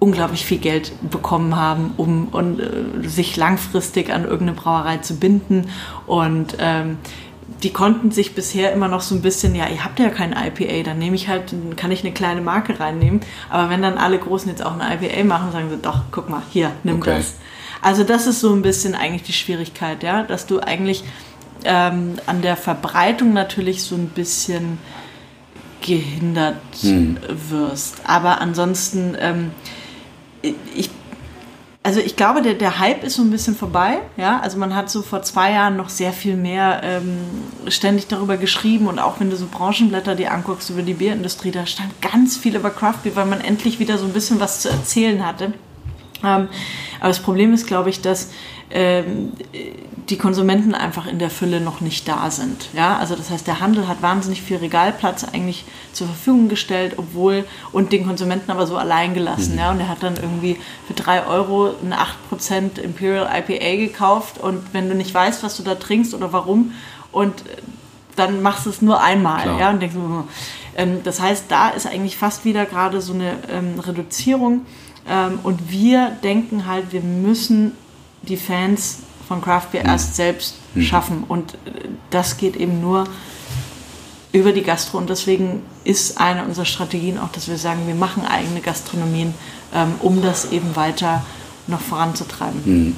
C: unglaublich viel Geld bekommen haben, um und, äh, sich langfristig an irgendeine Brauerei zu binden. Und ähm, die konnten sich bisher immer noch so ein bisschen, ja, ihr habt ja kein IPA, dann nehme ich halt, dann kann ich eine kleine Marke reinnehmen. Aber wenn dann alle Großen jetzt auch ein IPA machen, sagen sie, doch, guck mal, hier, nimm okay. das. Also das ist so ein bisschen eigentlich die Schwierigkeit, ja, dass du eigentlich ähm, an der Verbreitung natürlich so ein bisschen gehindert hm. wirst. Aber ansonsten, ähm, ich also ich glaube, der, der Hype ist so ein bisschen vorbei. Ja? Also man hat so vor zwei Jahren noch sehr viel mehr ähm, ständig darüber geschrieben und auch wenn du so Branchenblätter dir anguckst über die Bierindustrie, da stand ganz viel über Craft Beer, weil man endlich wieder so ein bisschen was zu erzählen hatte. Aber das Problem ist, glaube ich, dass ähm, die Konsumenten einfach in der Fülle noch nicht da sind. Ja, also das heißt, der Handel hat wahnsinnig viel Regalplatz eigentlich zur Verfügung gestellt, obwohl und den Konsumenten aber so allein gelassen. Mhm. Ja, und er hat dann irgendwie für drei Euro ein 8% Imperial IPA gekauft und wenn du nicht weißt, was du da trinkst oder warum und dann machst du es nur einmal. Klar. Ja, und denkst, ähm, das heißt, da ist eigentlich fast wieder gerade so eine ähm, Reduzierung. Ähm, und wir denken halt, wir müssen die Fans von Craft Beer mhm. erst selbst mhm. schaffen. Und äh, das geht eben nur über die Gastro. Und deswegen ist eine unserer Strategien auch, dass wir sagen, wir machen eigene Gastronomien, ähm, um das eben weiter noch voranzutreiben. Mhm.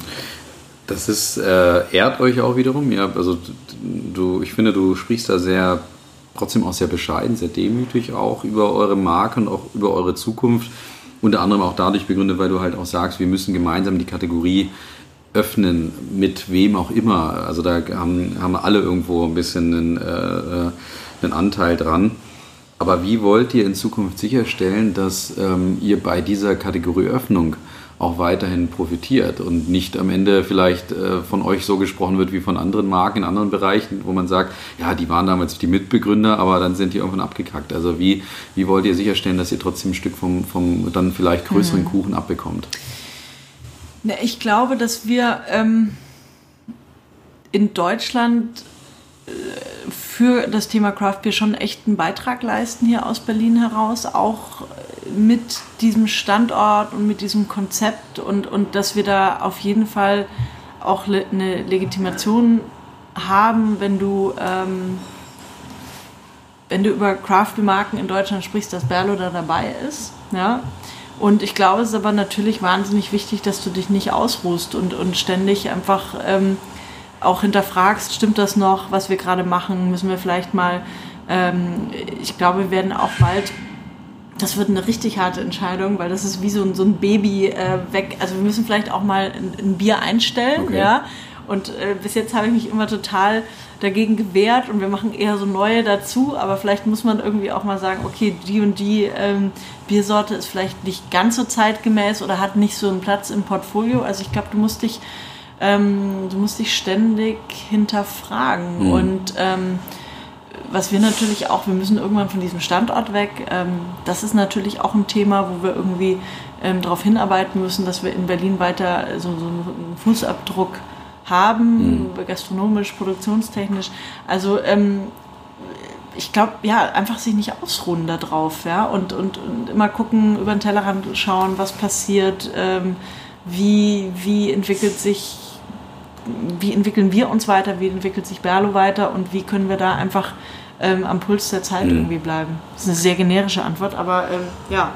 B: Das ist, äh, ehrt euch auch wiederum. Ja, also du, ich finde, du sprichst da sehr, trotzdem auch sehr bescheiden, sehr demütig auch über eure Marke und auch über eure Zukunft. Unter anderem auch dadurch begründet, weil du halt auch sagst, wir müssen gemeinsam die Kategorie öffnen, mit wem auch immer. Also da haben, haben alle irgendwo ein bisschen einen, äh, einen Anteil dran. Aber wie wollt ihr in Zukunft sicherstellen, dass ähm, ihr bei dieser Kategorieöffnung auch weiterhin profitiert und nicht am Ende vielleicht äh, von euch so gesprochen wird wie von anderen Marken in anderen Bereichen, wo man sagt, ja, die waren damals die Mitbegründer, aber dann sind die irgendwann abgekackt. Also wie, wie wollt ihr sicherstellen, dass ihr trotzdem ein Stück vom, vom dann vielleicht größeren mhm. Kuchen abbekommt?
C: Ich glaube, dass wir ähm, in Deutschland äh, für das Thema Craft Beer schon echt einen Beitrag leisten hier aus Berlin heraus, auch mit diesem Standort und mit diesem Konzept und, und dass wir da auf jeden Fall auch eine Legitimation haben, wenn du, ähm, wenn du über Craft Beer Marken in Deutschland sprichst, dass Berlo da dabei ist. Ja? Und ich glaube, es ist aber natürlich wahnsinnig wichtig, dass du dich nicht ausruhst und, und ständig einfach ähm, auch hinterfragst, stimmt das noch, was wir gerade machen? Müssen wir vielleicht mal, ähm, ich glaube, wir werden auch bald, das wird eine richtig harte Entscheidung, weil das ist wie so ein, so ein Baby äh, weg. Also wir müssen vielleicht auch mal ein, ein Bier einstellen, okay. ja. Und äh, bis jetzt habe ich mich immer total dagegen gewehrt und wir machen eher so neue dazu, aber vielleicht muss man irgendwie auch mal sagen, okay, die und die ähm, Biersorte ist vielleicht nicht ganz so zeitgemäß oder hat nicht so einen Platz im Portfolio. Also ich glaube, du musst dich, ähm, du musst dich ständig hinterfragen. Mhm. Und ähm, was wir natürlich auch, wir müssen irgendwann von diesem Standort weg. Ähm, das ist natürlich auch ein Thema, wo wir irgendwie ähm, darauf hinarbeiten müssen, dass wir in Berlin weiter so, so einen Fußabdruck haben, mhm. gastronomisch, produktionstechnisch. Also ähm, ich glaube, ja, einfach sich nicht ausruhen darauf, ja, und, und, und immer gucken, über den Tellerrand schauen, was passiert, wie, wie entwickelt sich, wie entwickeln wir uns weiter, wie entwickelt sich Berlo weiter und wie können wir da einfach ähm, am Puls der Zeit mhm. irgendwie bleiben. Das ist eine sehr generische Antwort, aber ähm, ja.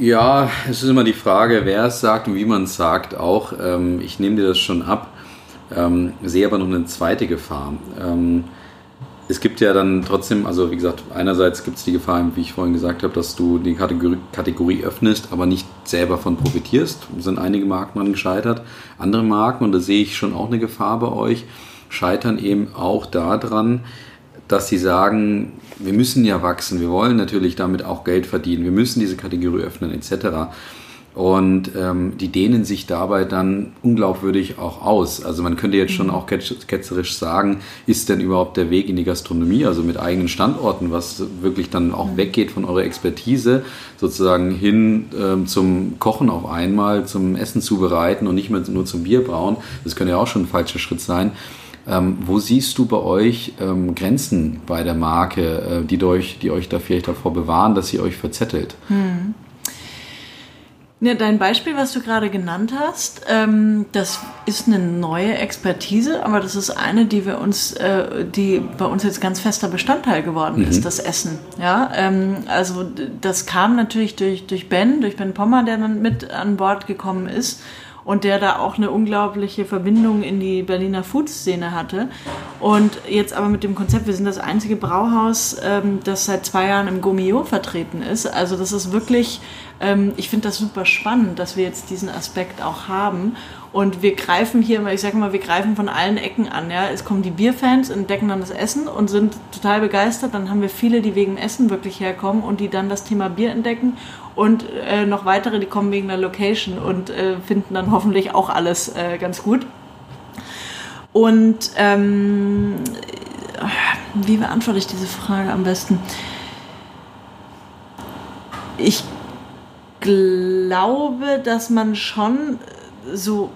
B: Ja, es ist immer die Frage, wer es sagt und wie man es sagt auch. Ähm, ich nehme dir das schon ab, ähm, sehe aber noch eine zweite Gefahr. Es gibt ja dann trotzdem, also wie gesagt, einerseits gibt es die Gefahr, wie ich vorhin gesagt habe, dass du die Kategorie, Kategorie öffnest, aber nicht selber von profitierst. Da sind einige Marken dran gescheitert. Andere Marken, und da sehe ich schon auch eine Gefahr bei euch, scheitern eben auch daran, dass sie sagen, wir müssen ja wachsen, wir wollen natürlich damit auch Geld verdienen, wir müssen diese Kategorie öffnen etc. Und ähm, die dehnen sich dabei dann unglaubwürdig auch aus. Also man könnte jetzt schon mhm. auch ketzerisch sagen, ist denn überhaupt der Weg in die Gastronomie, also mit eigenen Standorten, was wirklich dann auch mhm. weggeht von eurer Expertise, sozusagen hin ähm, zum Kochen auf einmal, zum Essen zubereiten und nicht mehr nur zum Bier brauen. Das könnte ja auch schon ein falscher Schritt sein. Ähm, wo siehst du bei euch ähm, Grenzen bei der Marke, äh, die, euch, die euch da vielleicht davor bewahren, dass sie euch verzettelt? Hm.
C: Ja, dein Beispiel, was du gerade genannt hast, ähm, das ist eine neue Expertise, aber das ist eine, die wir uns, äh, die bei uns jetzt ganz fester Bestandteil geworden mhm. ist, das Essen. Ja, ähm, also das kam natürlich durch, durch Ben, durch Ben Pommer, der dann mit an Bord gekommen ist und der da auch eine unglaubliche Verbindung in die Berliner Food-Szene hatte. Und jetzt aber mit dem Konzept, wir sind das einzige Brauhaus, ähm, das seit zwei Jahren im Gomio vertreten ist. Also das ist wirklich ähm, ich finde das super spannend, dass wir jetzt diesen Aspekt auch haben. Und wir greifen hier immer, ich sage mal, wir greifen von allen Ecken an. Ja? Es kommen die Bierfans, entdecken dann das Essen und sind total begeistert. Dann haben wir viele, die wegen Essen wirklich herkommen und die dann das Thema Bier entdecken. Und äh, noch weitere, die kommen wegen der Location und äh, finden dann hoffentlich auch alles äh, ganz gut. Und ähm, wie beantworte ich diese Frage am besten? Ich glaube, dass man schon so,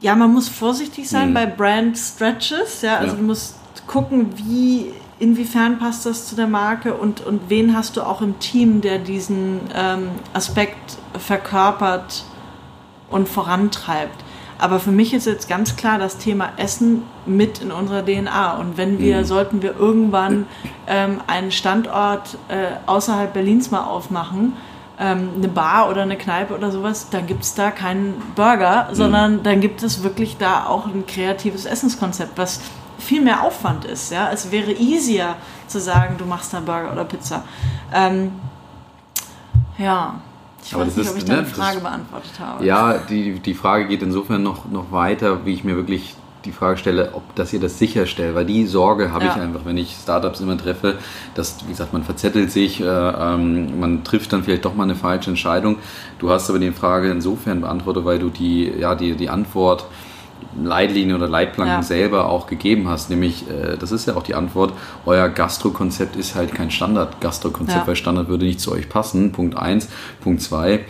C: ja, man muss vorsichtig sein mhm. bei Brand Stretches, ja, also ja. du musst gucken, wie, inwiefern passt das zu der Marke und, und wen hast du auch im Team, der diesen ähm, Aspekt verkörpert und vorantreibt. Aber für mich ist jetzt ganz klar das Thema Essen mit in unserer DNA. Und wenn wir, mhm. sollten wir irgendwann ähm, einen Standort äh, außerhalb Berlins mal aufmachen, ähm, eine Bar oder eine Kneipe oder sowas, dann gibt es da keinen Burger, mhm. sondern dann gibt es wirklich da auch ein kreatives Essenskonzept, was viel mehr Aufwand ist. Ja? Es wäre easier zu sagen, du machst da Burger oder Pizza. Ähm, ja. Ich Aber weiß nicht, ist, ob ich deine ne, Frage beantwortet habe.
B: Ja, die, die Frage geht insofern noch, noch weiter, wie ich mir wirklich die Frage stelle, ob dass ihr das sicherstellt, weil die Sorge habe ja. ich einfach, wenn ich Startups immer treffe, dass, wie gesagt, man verzettelt sich, äh, ähm, man trifft dann vielleicht doch mal eine falsche Entscheidung. Du hast aber die Frage insofern beantwortet, weil du die, ja, die, die Antwort Leitlinien oder Leitplanken ja. selber auch gegeben hast. Nämlich, äh, das ist ja auch die Antwort, euer Gastro-Konzept ist halt kein Standard-Gastro-Konzept, ja. weil Standard würde nicht zu euch passen. Punkt eins. Punkt zwei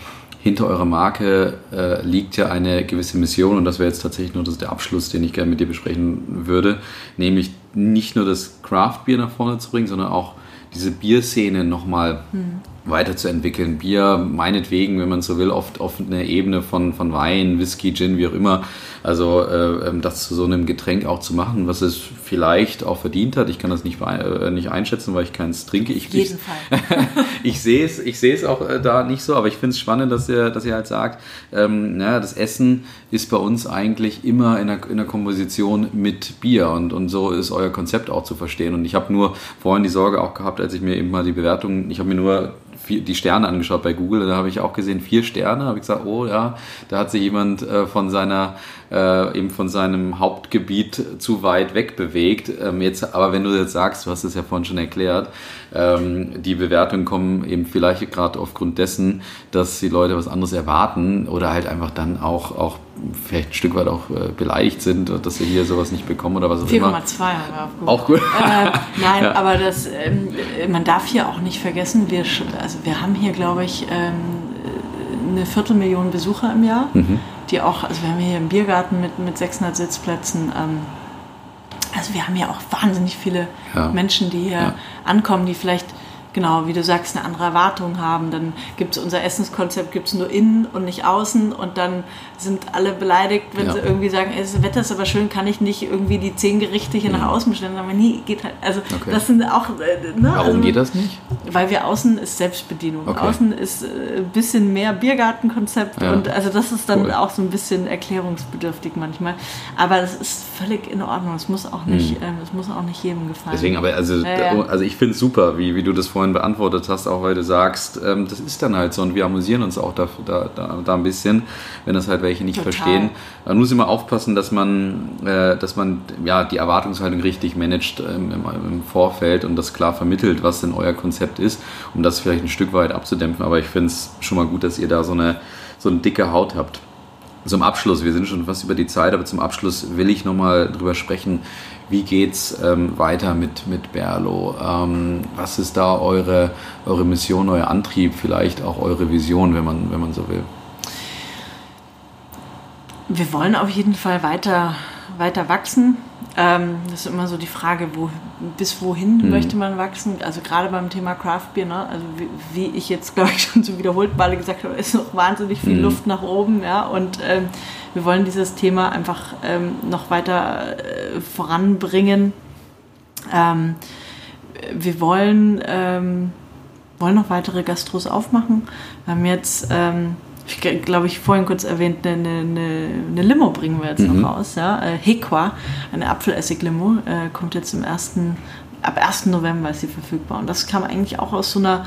B: hinter eurer Marke äh, liegt ja eine gewisse Mission und das wäre jetzt tatsächlich nur das, der Abschluss, den ich gerne mit dir besprechen würde, nämlich nicht nur das Craft-Bier nach vorne zu bringen, sondern auch diese Bierszene nochmal hm. Weiterzuentwickeln. Bier, meinetwegen, wenn man so will, oft auf einer Ebene von, von Wein, Whisky, Gin, wie auch immer, also äh, ähm, das zu so einem Getränk auch zu machen, was es vielleicht auch verdient hat. Ich kann das nicht, äh, nicht einschätzen, weil ich keins trinke. Ich,
C: Auf jeden ich,
B: Fall. [laughs] ich sehe es, ich sehe es auch äh, da nicht so, aber ich finde es spannend, dass ihr, dass ihr halt sagt, ähm, naja, das Essen ist bei uns eigentlich immer in der, in der Komposition mit Bier und, und so ist euer Konzept auch zu verstehen. Und ich habe nur vorhin die Sorge auch gehabt, als ich mir eben mal die Bewertung, ich habe mir nur vier, die Sterne angeschaut bei Google. Da habe ich auch gesehen, vier Sterne. Habe ich gesagt, oh ja, da hat sich jemand äh, von seiner äh, eben von seinem Hauptgebiet zu weit weg bewegt. Ähm, jetzt, aber wenn du jetzt sagst, du hast es ja vorhin schon erklärt, ähm, die Bewertungen kommen eben vielleicht gerade aufgrund dessen, dass die Leute was anderes erwarten oder halt einfach dann auch, auch vielleicht ein Stück weit auch äh, beleidigt sind, dass sie hier sowas nicht bekommen oder was auch immer.
C: 4,2 haben
B: Google. Auch gut.
C: Äh, nein, [laughs] ja. aber das, ähm, man darf hier auch nicht vergessen, wir, also wir haben hier, glaube ich, ähm, eine Viertelmillion Besucher im Jahr, mhm. die auch, also wir haben hier einen Biergarten mit, mit 600 Sitzplätzen. Ähm, also wir haben ja auch wahnsinnig viele ja. Menschen, die hier ja. ankommen, die vielleicht genau, wie du sagst, eine andere Erwartung haben. Dann gibt es unser Essenskonzept, gibt es nur innen und nicht außen und dann sind alle beleidigt, wenn ja. sie irgendwie sagen, ey, das Wetter ist aber schön, kann ich nicht irgendwie die zehn Gerichte hier nach außen bestellen. Aber nie, geht halt. Also okay. das sind auch.
B: Äh, ne? Warum also, geht das nicht?
C: Weil wir außen ist Selbstbedienung. Okay. Außen ist äh, ein bisschen mehr Biergartenkonzept ja. und also das ist dann cool. auch so ein bisschen erklärungsbedürftig manchmal. Aber das ist völlig in Ordnung. Es muss auch nicht, mhm. äh, muss auch nicht jedem gefallen.
B: Deswegen, aber also, ja, also ich finde es super, wie, wie du das vorhin beantwortet hast, auch weil du sagst, ähm, das ist dann halt so und wir amüsieren uns auch da, da, da, da ein bisschen, wenn das halt welche nicht Total. verstehen. Man muss immer aufpassen, dass man, äh, dass man ja, die Erwartungshaltung richtig managt ähm, im, im, Vorfeld und das klar vermittelt, was denn euer Konzept ist, um das vielleicht ein Stück weit abzudämpfen. Aber ich finde es schon mal gut, dass ihr da so eine, so eine dicke Haut habt. Zum Abschluss, wir sind schon fast über die Zeit, aber zum Abschluss will ich nochmal drüber sprechen, wie geht's ähm, weiter mit, mit Berlo? Ähm, was ist da eure, eure Mission, euer Antrieb, vielleicht auch eure Vision, wenn man, wenn man so will?
C: Wir wollen auf jeden Fall weiter, weiter wachsen. Ähm, das ist immer so die Frage, wo, bis wohin mhm. möchte man wachsen? Also gerade beim Thema Craft Beer, ne? also wie, wie, ich jetzt [laughs] glaube ich schon so wiederholt Male gesagt habe, ist noch wahnsinnig viel mhm. Luft nach oben, ja. Und ähm, wir wollen dieses Thema einfach ähm, noch weiter äh, voranbringen. Ähm, wir wollen, ähm, wollen noch weitere Gastros aufmachen. Wir haben jetzt ähm, ich glaube ich vorhin kurz erwähnt, eine, eine, eine Limo bringen wir jetzt mhm. noch raus. Ja? Äh, Hequa, eine Apfelessig-Limo, äh, kommt jetzt im ersten, ab 1. November ist sie verfügbar. Und das kam eigentlich auch aus so einer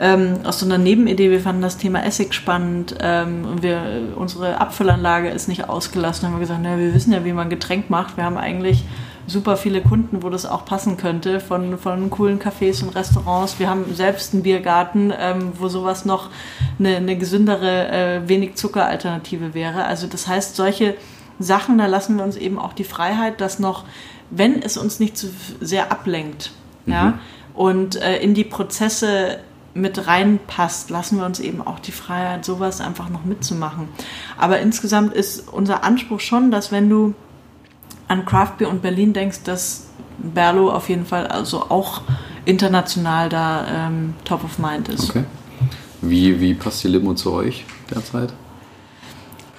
C: ähm, aus so einer Nebenidee. Wir fanden das Thema Essig spannend ähm, und wir, unsere Abfüllanlage ist nicht ausgelassen. Haben wir gesagt, na, wir wissen ja, wie man Getränk macht. Wir haben eigentlich super viele Kunden, wo das auch passen könnte, von, von coolen Cafés und Restaurants. Wir haben selbst einen Biergarten, ähm, wo sowas noch eine, eine gesündere, äh, wenig Zucker-Alternative wäre. Also das heißt, solche Sachen, da lassen wir uns eben auch die Freiheit, dass noch, wenn es uns nicht zu sehr ablenkt, mhm. ja, und äh, in die Prozesse mit reinpasst, lassen wir uns eben auch die Freiheit, sowas einfach noch mitzumachen. Aber insgesamt ist unser Anspruch schon, dass wenn du an Craft Beer und Berlin denkst, dass Berlo auf jeden Fall also auch international da ähm, top of mind ist. Okay.
B: Wie, wie passt die Limo zu euch derzeit?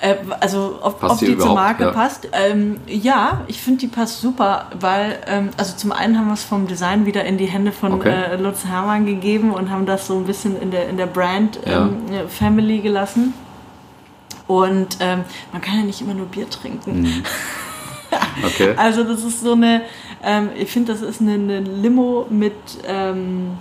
C: Äh, also ob, ob die, zur Marke ja. passt. Ähm, ja, ich finde die passt super, weil ähm, also zum einen haben wir es vom Design wieder in die Hände von okay. äh, Lutz Hermann gegeben und haben das so ein bisschen in der, in der Brand ähm, ja. Family gelassen. Und ähm, man kann ja nicht immer nur Bier trinken. Mhm. [laughs] Okay. Also das ist so eine, ähm, ich finde, das ist eine, eine Limo mit, ähm,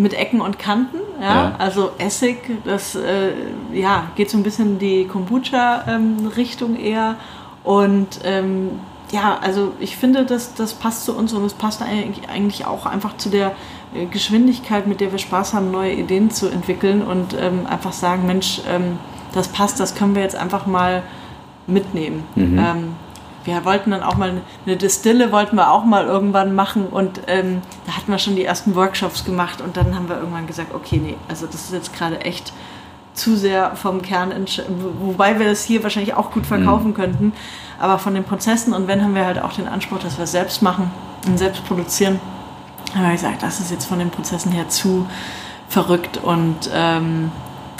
C: mit Ecken und Kanten. Ja? ja. Also Essig, das äh, ja, geht so ein bisschen in die Kombucha-Richtung ähm, eher. Und ähm, ja, also ich finde, das, das passt zu uns und es passt eigentlich auch einfach zu der äh, Geschwindigkeit, mit der wir Spaß haben, neue Ideen zu entwickeln und ähm, einfach sagen, Mensch, ähm, das passt, das können wir jetzt einfach mal mitnehmen. Mhm. Wir wollten dann auch mal eine Distille, wollten wir auch mal irgendwann machen und ähm, da hatten wir schon die ersten Workshops gemacht und dann haben wir irgendwann gesagt, okay, nee, also das ist jetzt gerade echt zu sehr vom Kern, wobei wir das hier wahrscheinlich auch gut verkaufen mhm. könnten, aber von den Prozessen und wenn haben wir halt auch den Anspruch, dass wir es selbst machen und selbst produzieren, haben wir gesagt, das ist jetzt von den Prozessen her zu verrückt und ähm,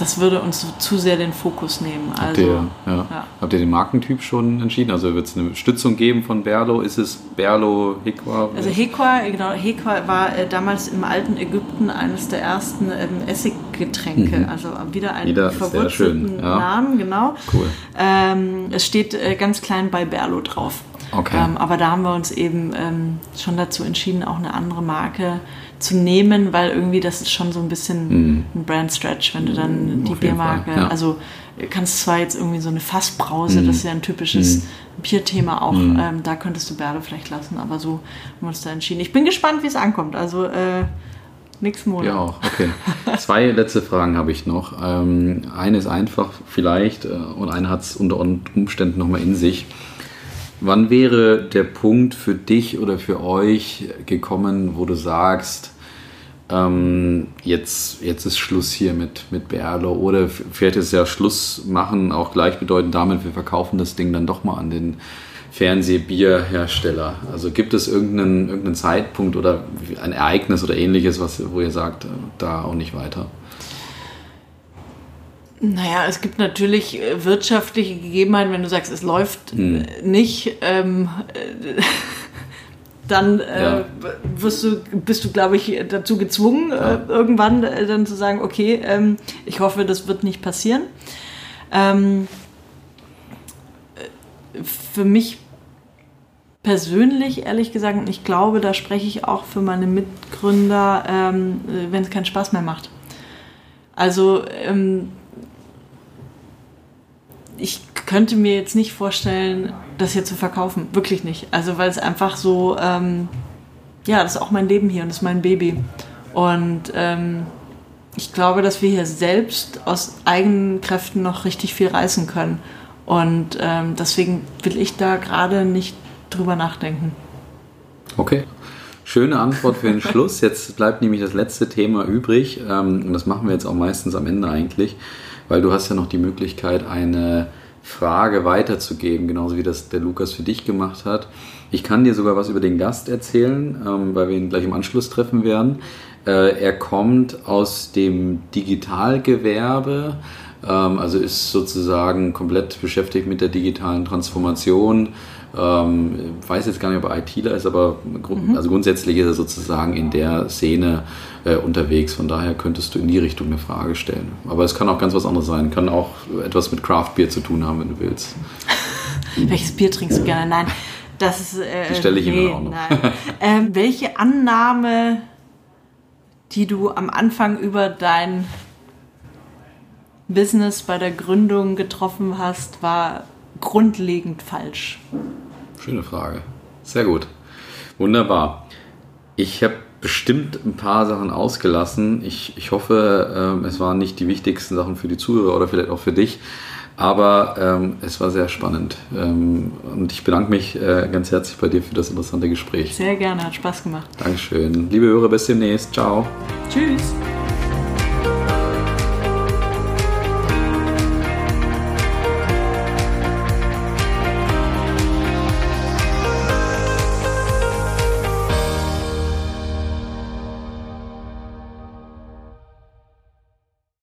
C: das würde uns zu sehr den Fokus nehmen. Also,
B: Habt, ihr, ja. Ja. Habt ihr den Markentyp schon entschieden? Also wird es eine Stützung geben von Berlo? Ist es Berlo, Hekwa?
C: Also Hekwa, genau, Hekwa war äh, damals im alten Ägypten eines der ersten ähm, Essiggetränke. Mhm. Also wieder ein wieder verwurzelten ja. Namen, genau. Cool. Ähm, es steht äh, ganz klein bei Berlo drauf. Okay. Ähm, aber da haben wir uns eben ähm, schon dazu entschieden, auch eine andere Marke zu nehmen, weil irgendwie das ist schon so ein bisschen mm. ein Brand Stretch, wenn du dann mm, die Biermarke, ja. also kannst zwar jetzt irgendwie so eine Fassbrause, mm. das ist ja ein typisches mm. Bierthema auch, mm. ähm, da könntest du Berle vielleicht lassen, aber so haben wir uns da entschieden. Ich bin gespannt, wie es ankommt, also äh, nichts Monat.
B: Ja auch, okay. Zwei [laughs] letzte Fragen habe ich noch. Ähm, eine ist einfach vielleicht äh, und eine hat es unter Umständen nochmal in sich. Wann wäre der Punkt für dich oder für euch gekommen, wo du sagst, ähm, jetzt, jetzt ist Schluss hier mit, mit Berlo oder vielleicht ist ja Schluss machen auch gleichbedeutend damit, wir verkaufen das Ding dann doch mal an den Fernsehbierhersteller. Also gibt es irgendeinen, irgendeinen Zeitpunkt oder ein Ereignis oder ähnliches, was, wo ihr sagt, äh, da auch nicht weiter?
C: Naja, es gibt natürlich äh, wirtschaftliche Gegebenheiten, wenn du sagst, es läuft hm. nicht, ähm, äh, dann äh, ja. wirst du, bist du, glaube ich, dazu gezwungen, ja. äh, irgendwann äh, dann zu sagen, okay, ähm, ich hoffe, das wird nicht passieren. Ähm, äh, für mich persönlich, ehrlich gesagt, und ich glaube, da spreche ich auch für meine Mitgründer, ähm, wenn es keinen Spaß mehr macht. Also ähm, könnte mir jetzt nicht vorstellen, das hier zu verkaufen. Wirklich nicht. Also weil es einfach so, ähm, ja, das ist auch mein Leben hier und das ist mein Baby. Und ähm, ich glaube, dass wir hier selbst aus eigenen Kräften noch richtig viel reißen können. Und ähm, deswegen will ich da gerade nicht drüber nachdenken.
B: Okay. Schöne Antwort für den [laughs] Schluss. Jetzt bleibt nämlich das letzte Thema übrig. Ähm, und das machen wir jetzt auch meistens am Ende eigentlich weil du hast ja noch die Möglichkeit, eine Frage weiterzugeben, genauso wie das der Lukas für dich gemacht hat. Ich kann dir sogar was über den Gast erzählen, ähm, weil wir ihn gleich im Anschluss treffen werden. Äh, er kommt aus dem Digitalgewerbe, ähm, also ist sozusagen komplett beschäftigt mit der digitalen Transformation, ähm, weiß jetzt gar nicht, ob er ITler ist, aber grund, mhm. also grundsätzlich ist er sozusagen in der Szene äh, unterwegs. Von daher könntest du in die Richtung eine Frage stellen. Aber es kann auch ganz was anderes sein. Kann auch etwas mit Craft Beer zu tun haben, wenn du willst. [laughs]
C: Welches Bier trinkst du gerne? Nein, das ist.
B: Äh, die stelle ich nee, ihm auch noch. [laughs]
C: ähm, welche Annahme die du am Anfang über dein Business bei der Gründung getroffen hast, war grundlegend falsch?
B: Schöne Frage. Sehr gut. Wunderbar. Ich habe bestimmt ein paar Sachen ausgelassen. Ich, ich hoffe, ähm, es waren nicht die wichtigsten Sachen für die Zuhörer oder vielleicht auch für dich. Aber ähm, es war sehr spannend. Ähm, und ich bedanke mich äh, ganz herzlich bei dir für das interessante Gespräch.
C: Sehr gerne, hat Spaß gemacht.
B: Dankeschön. Liebe Hörer, bis demnächst. Ciao.
C: Tschüss.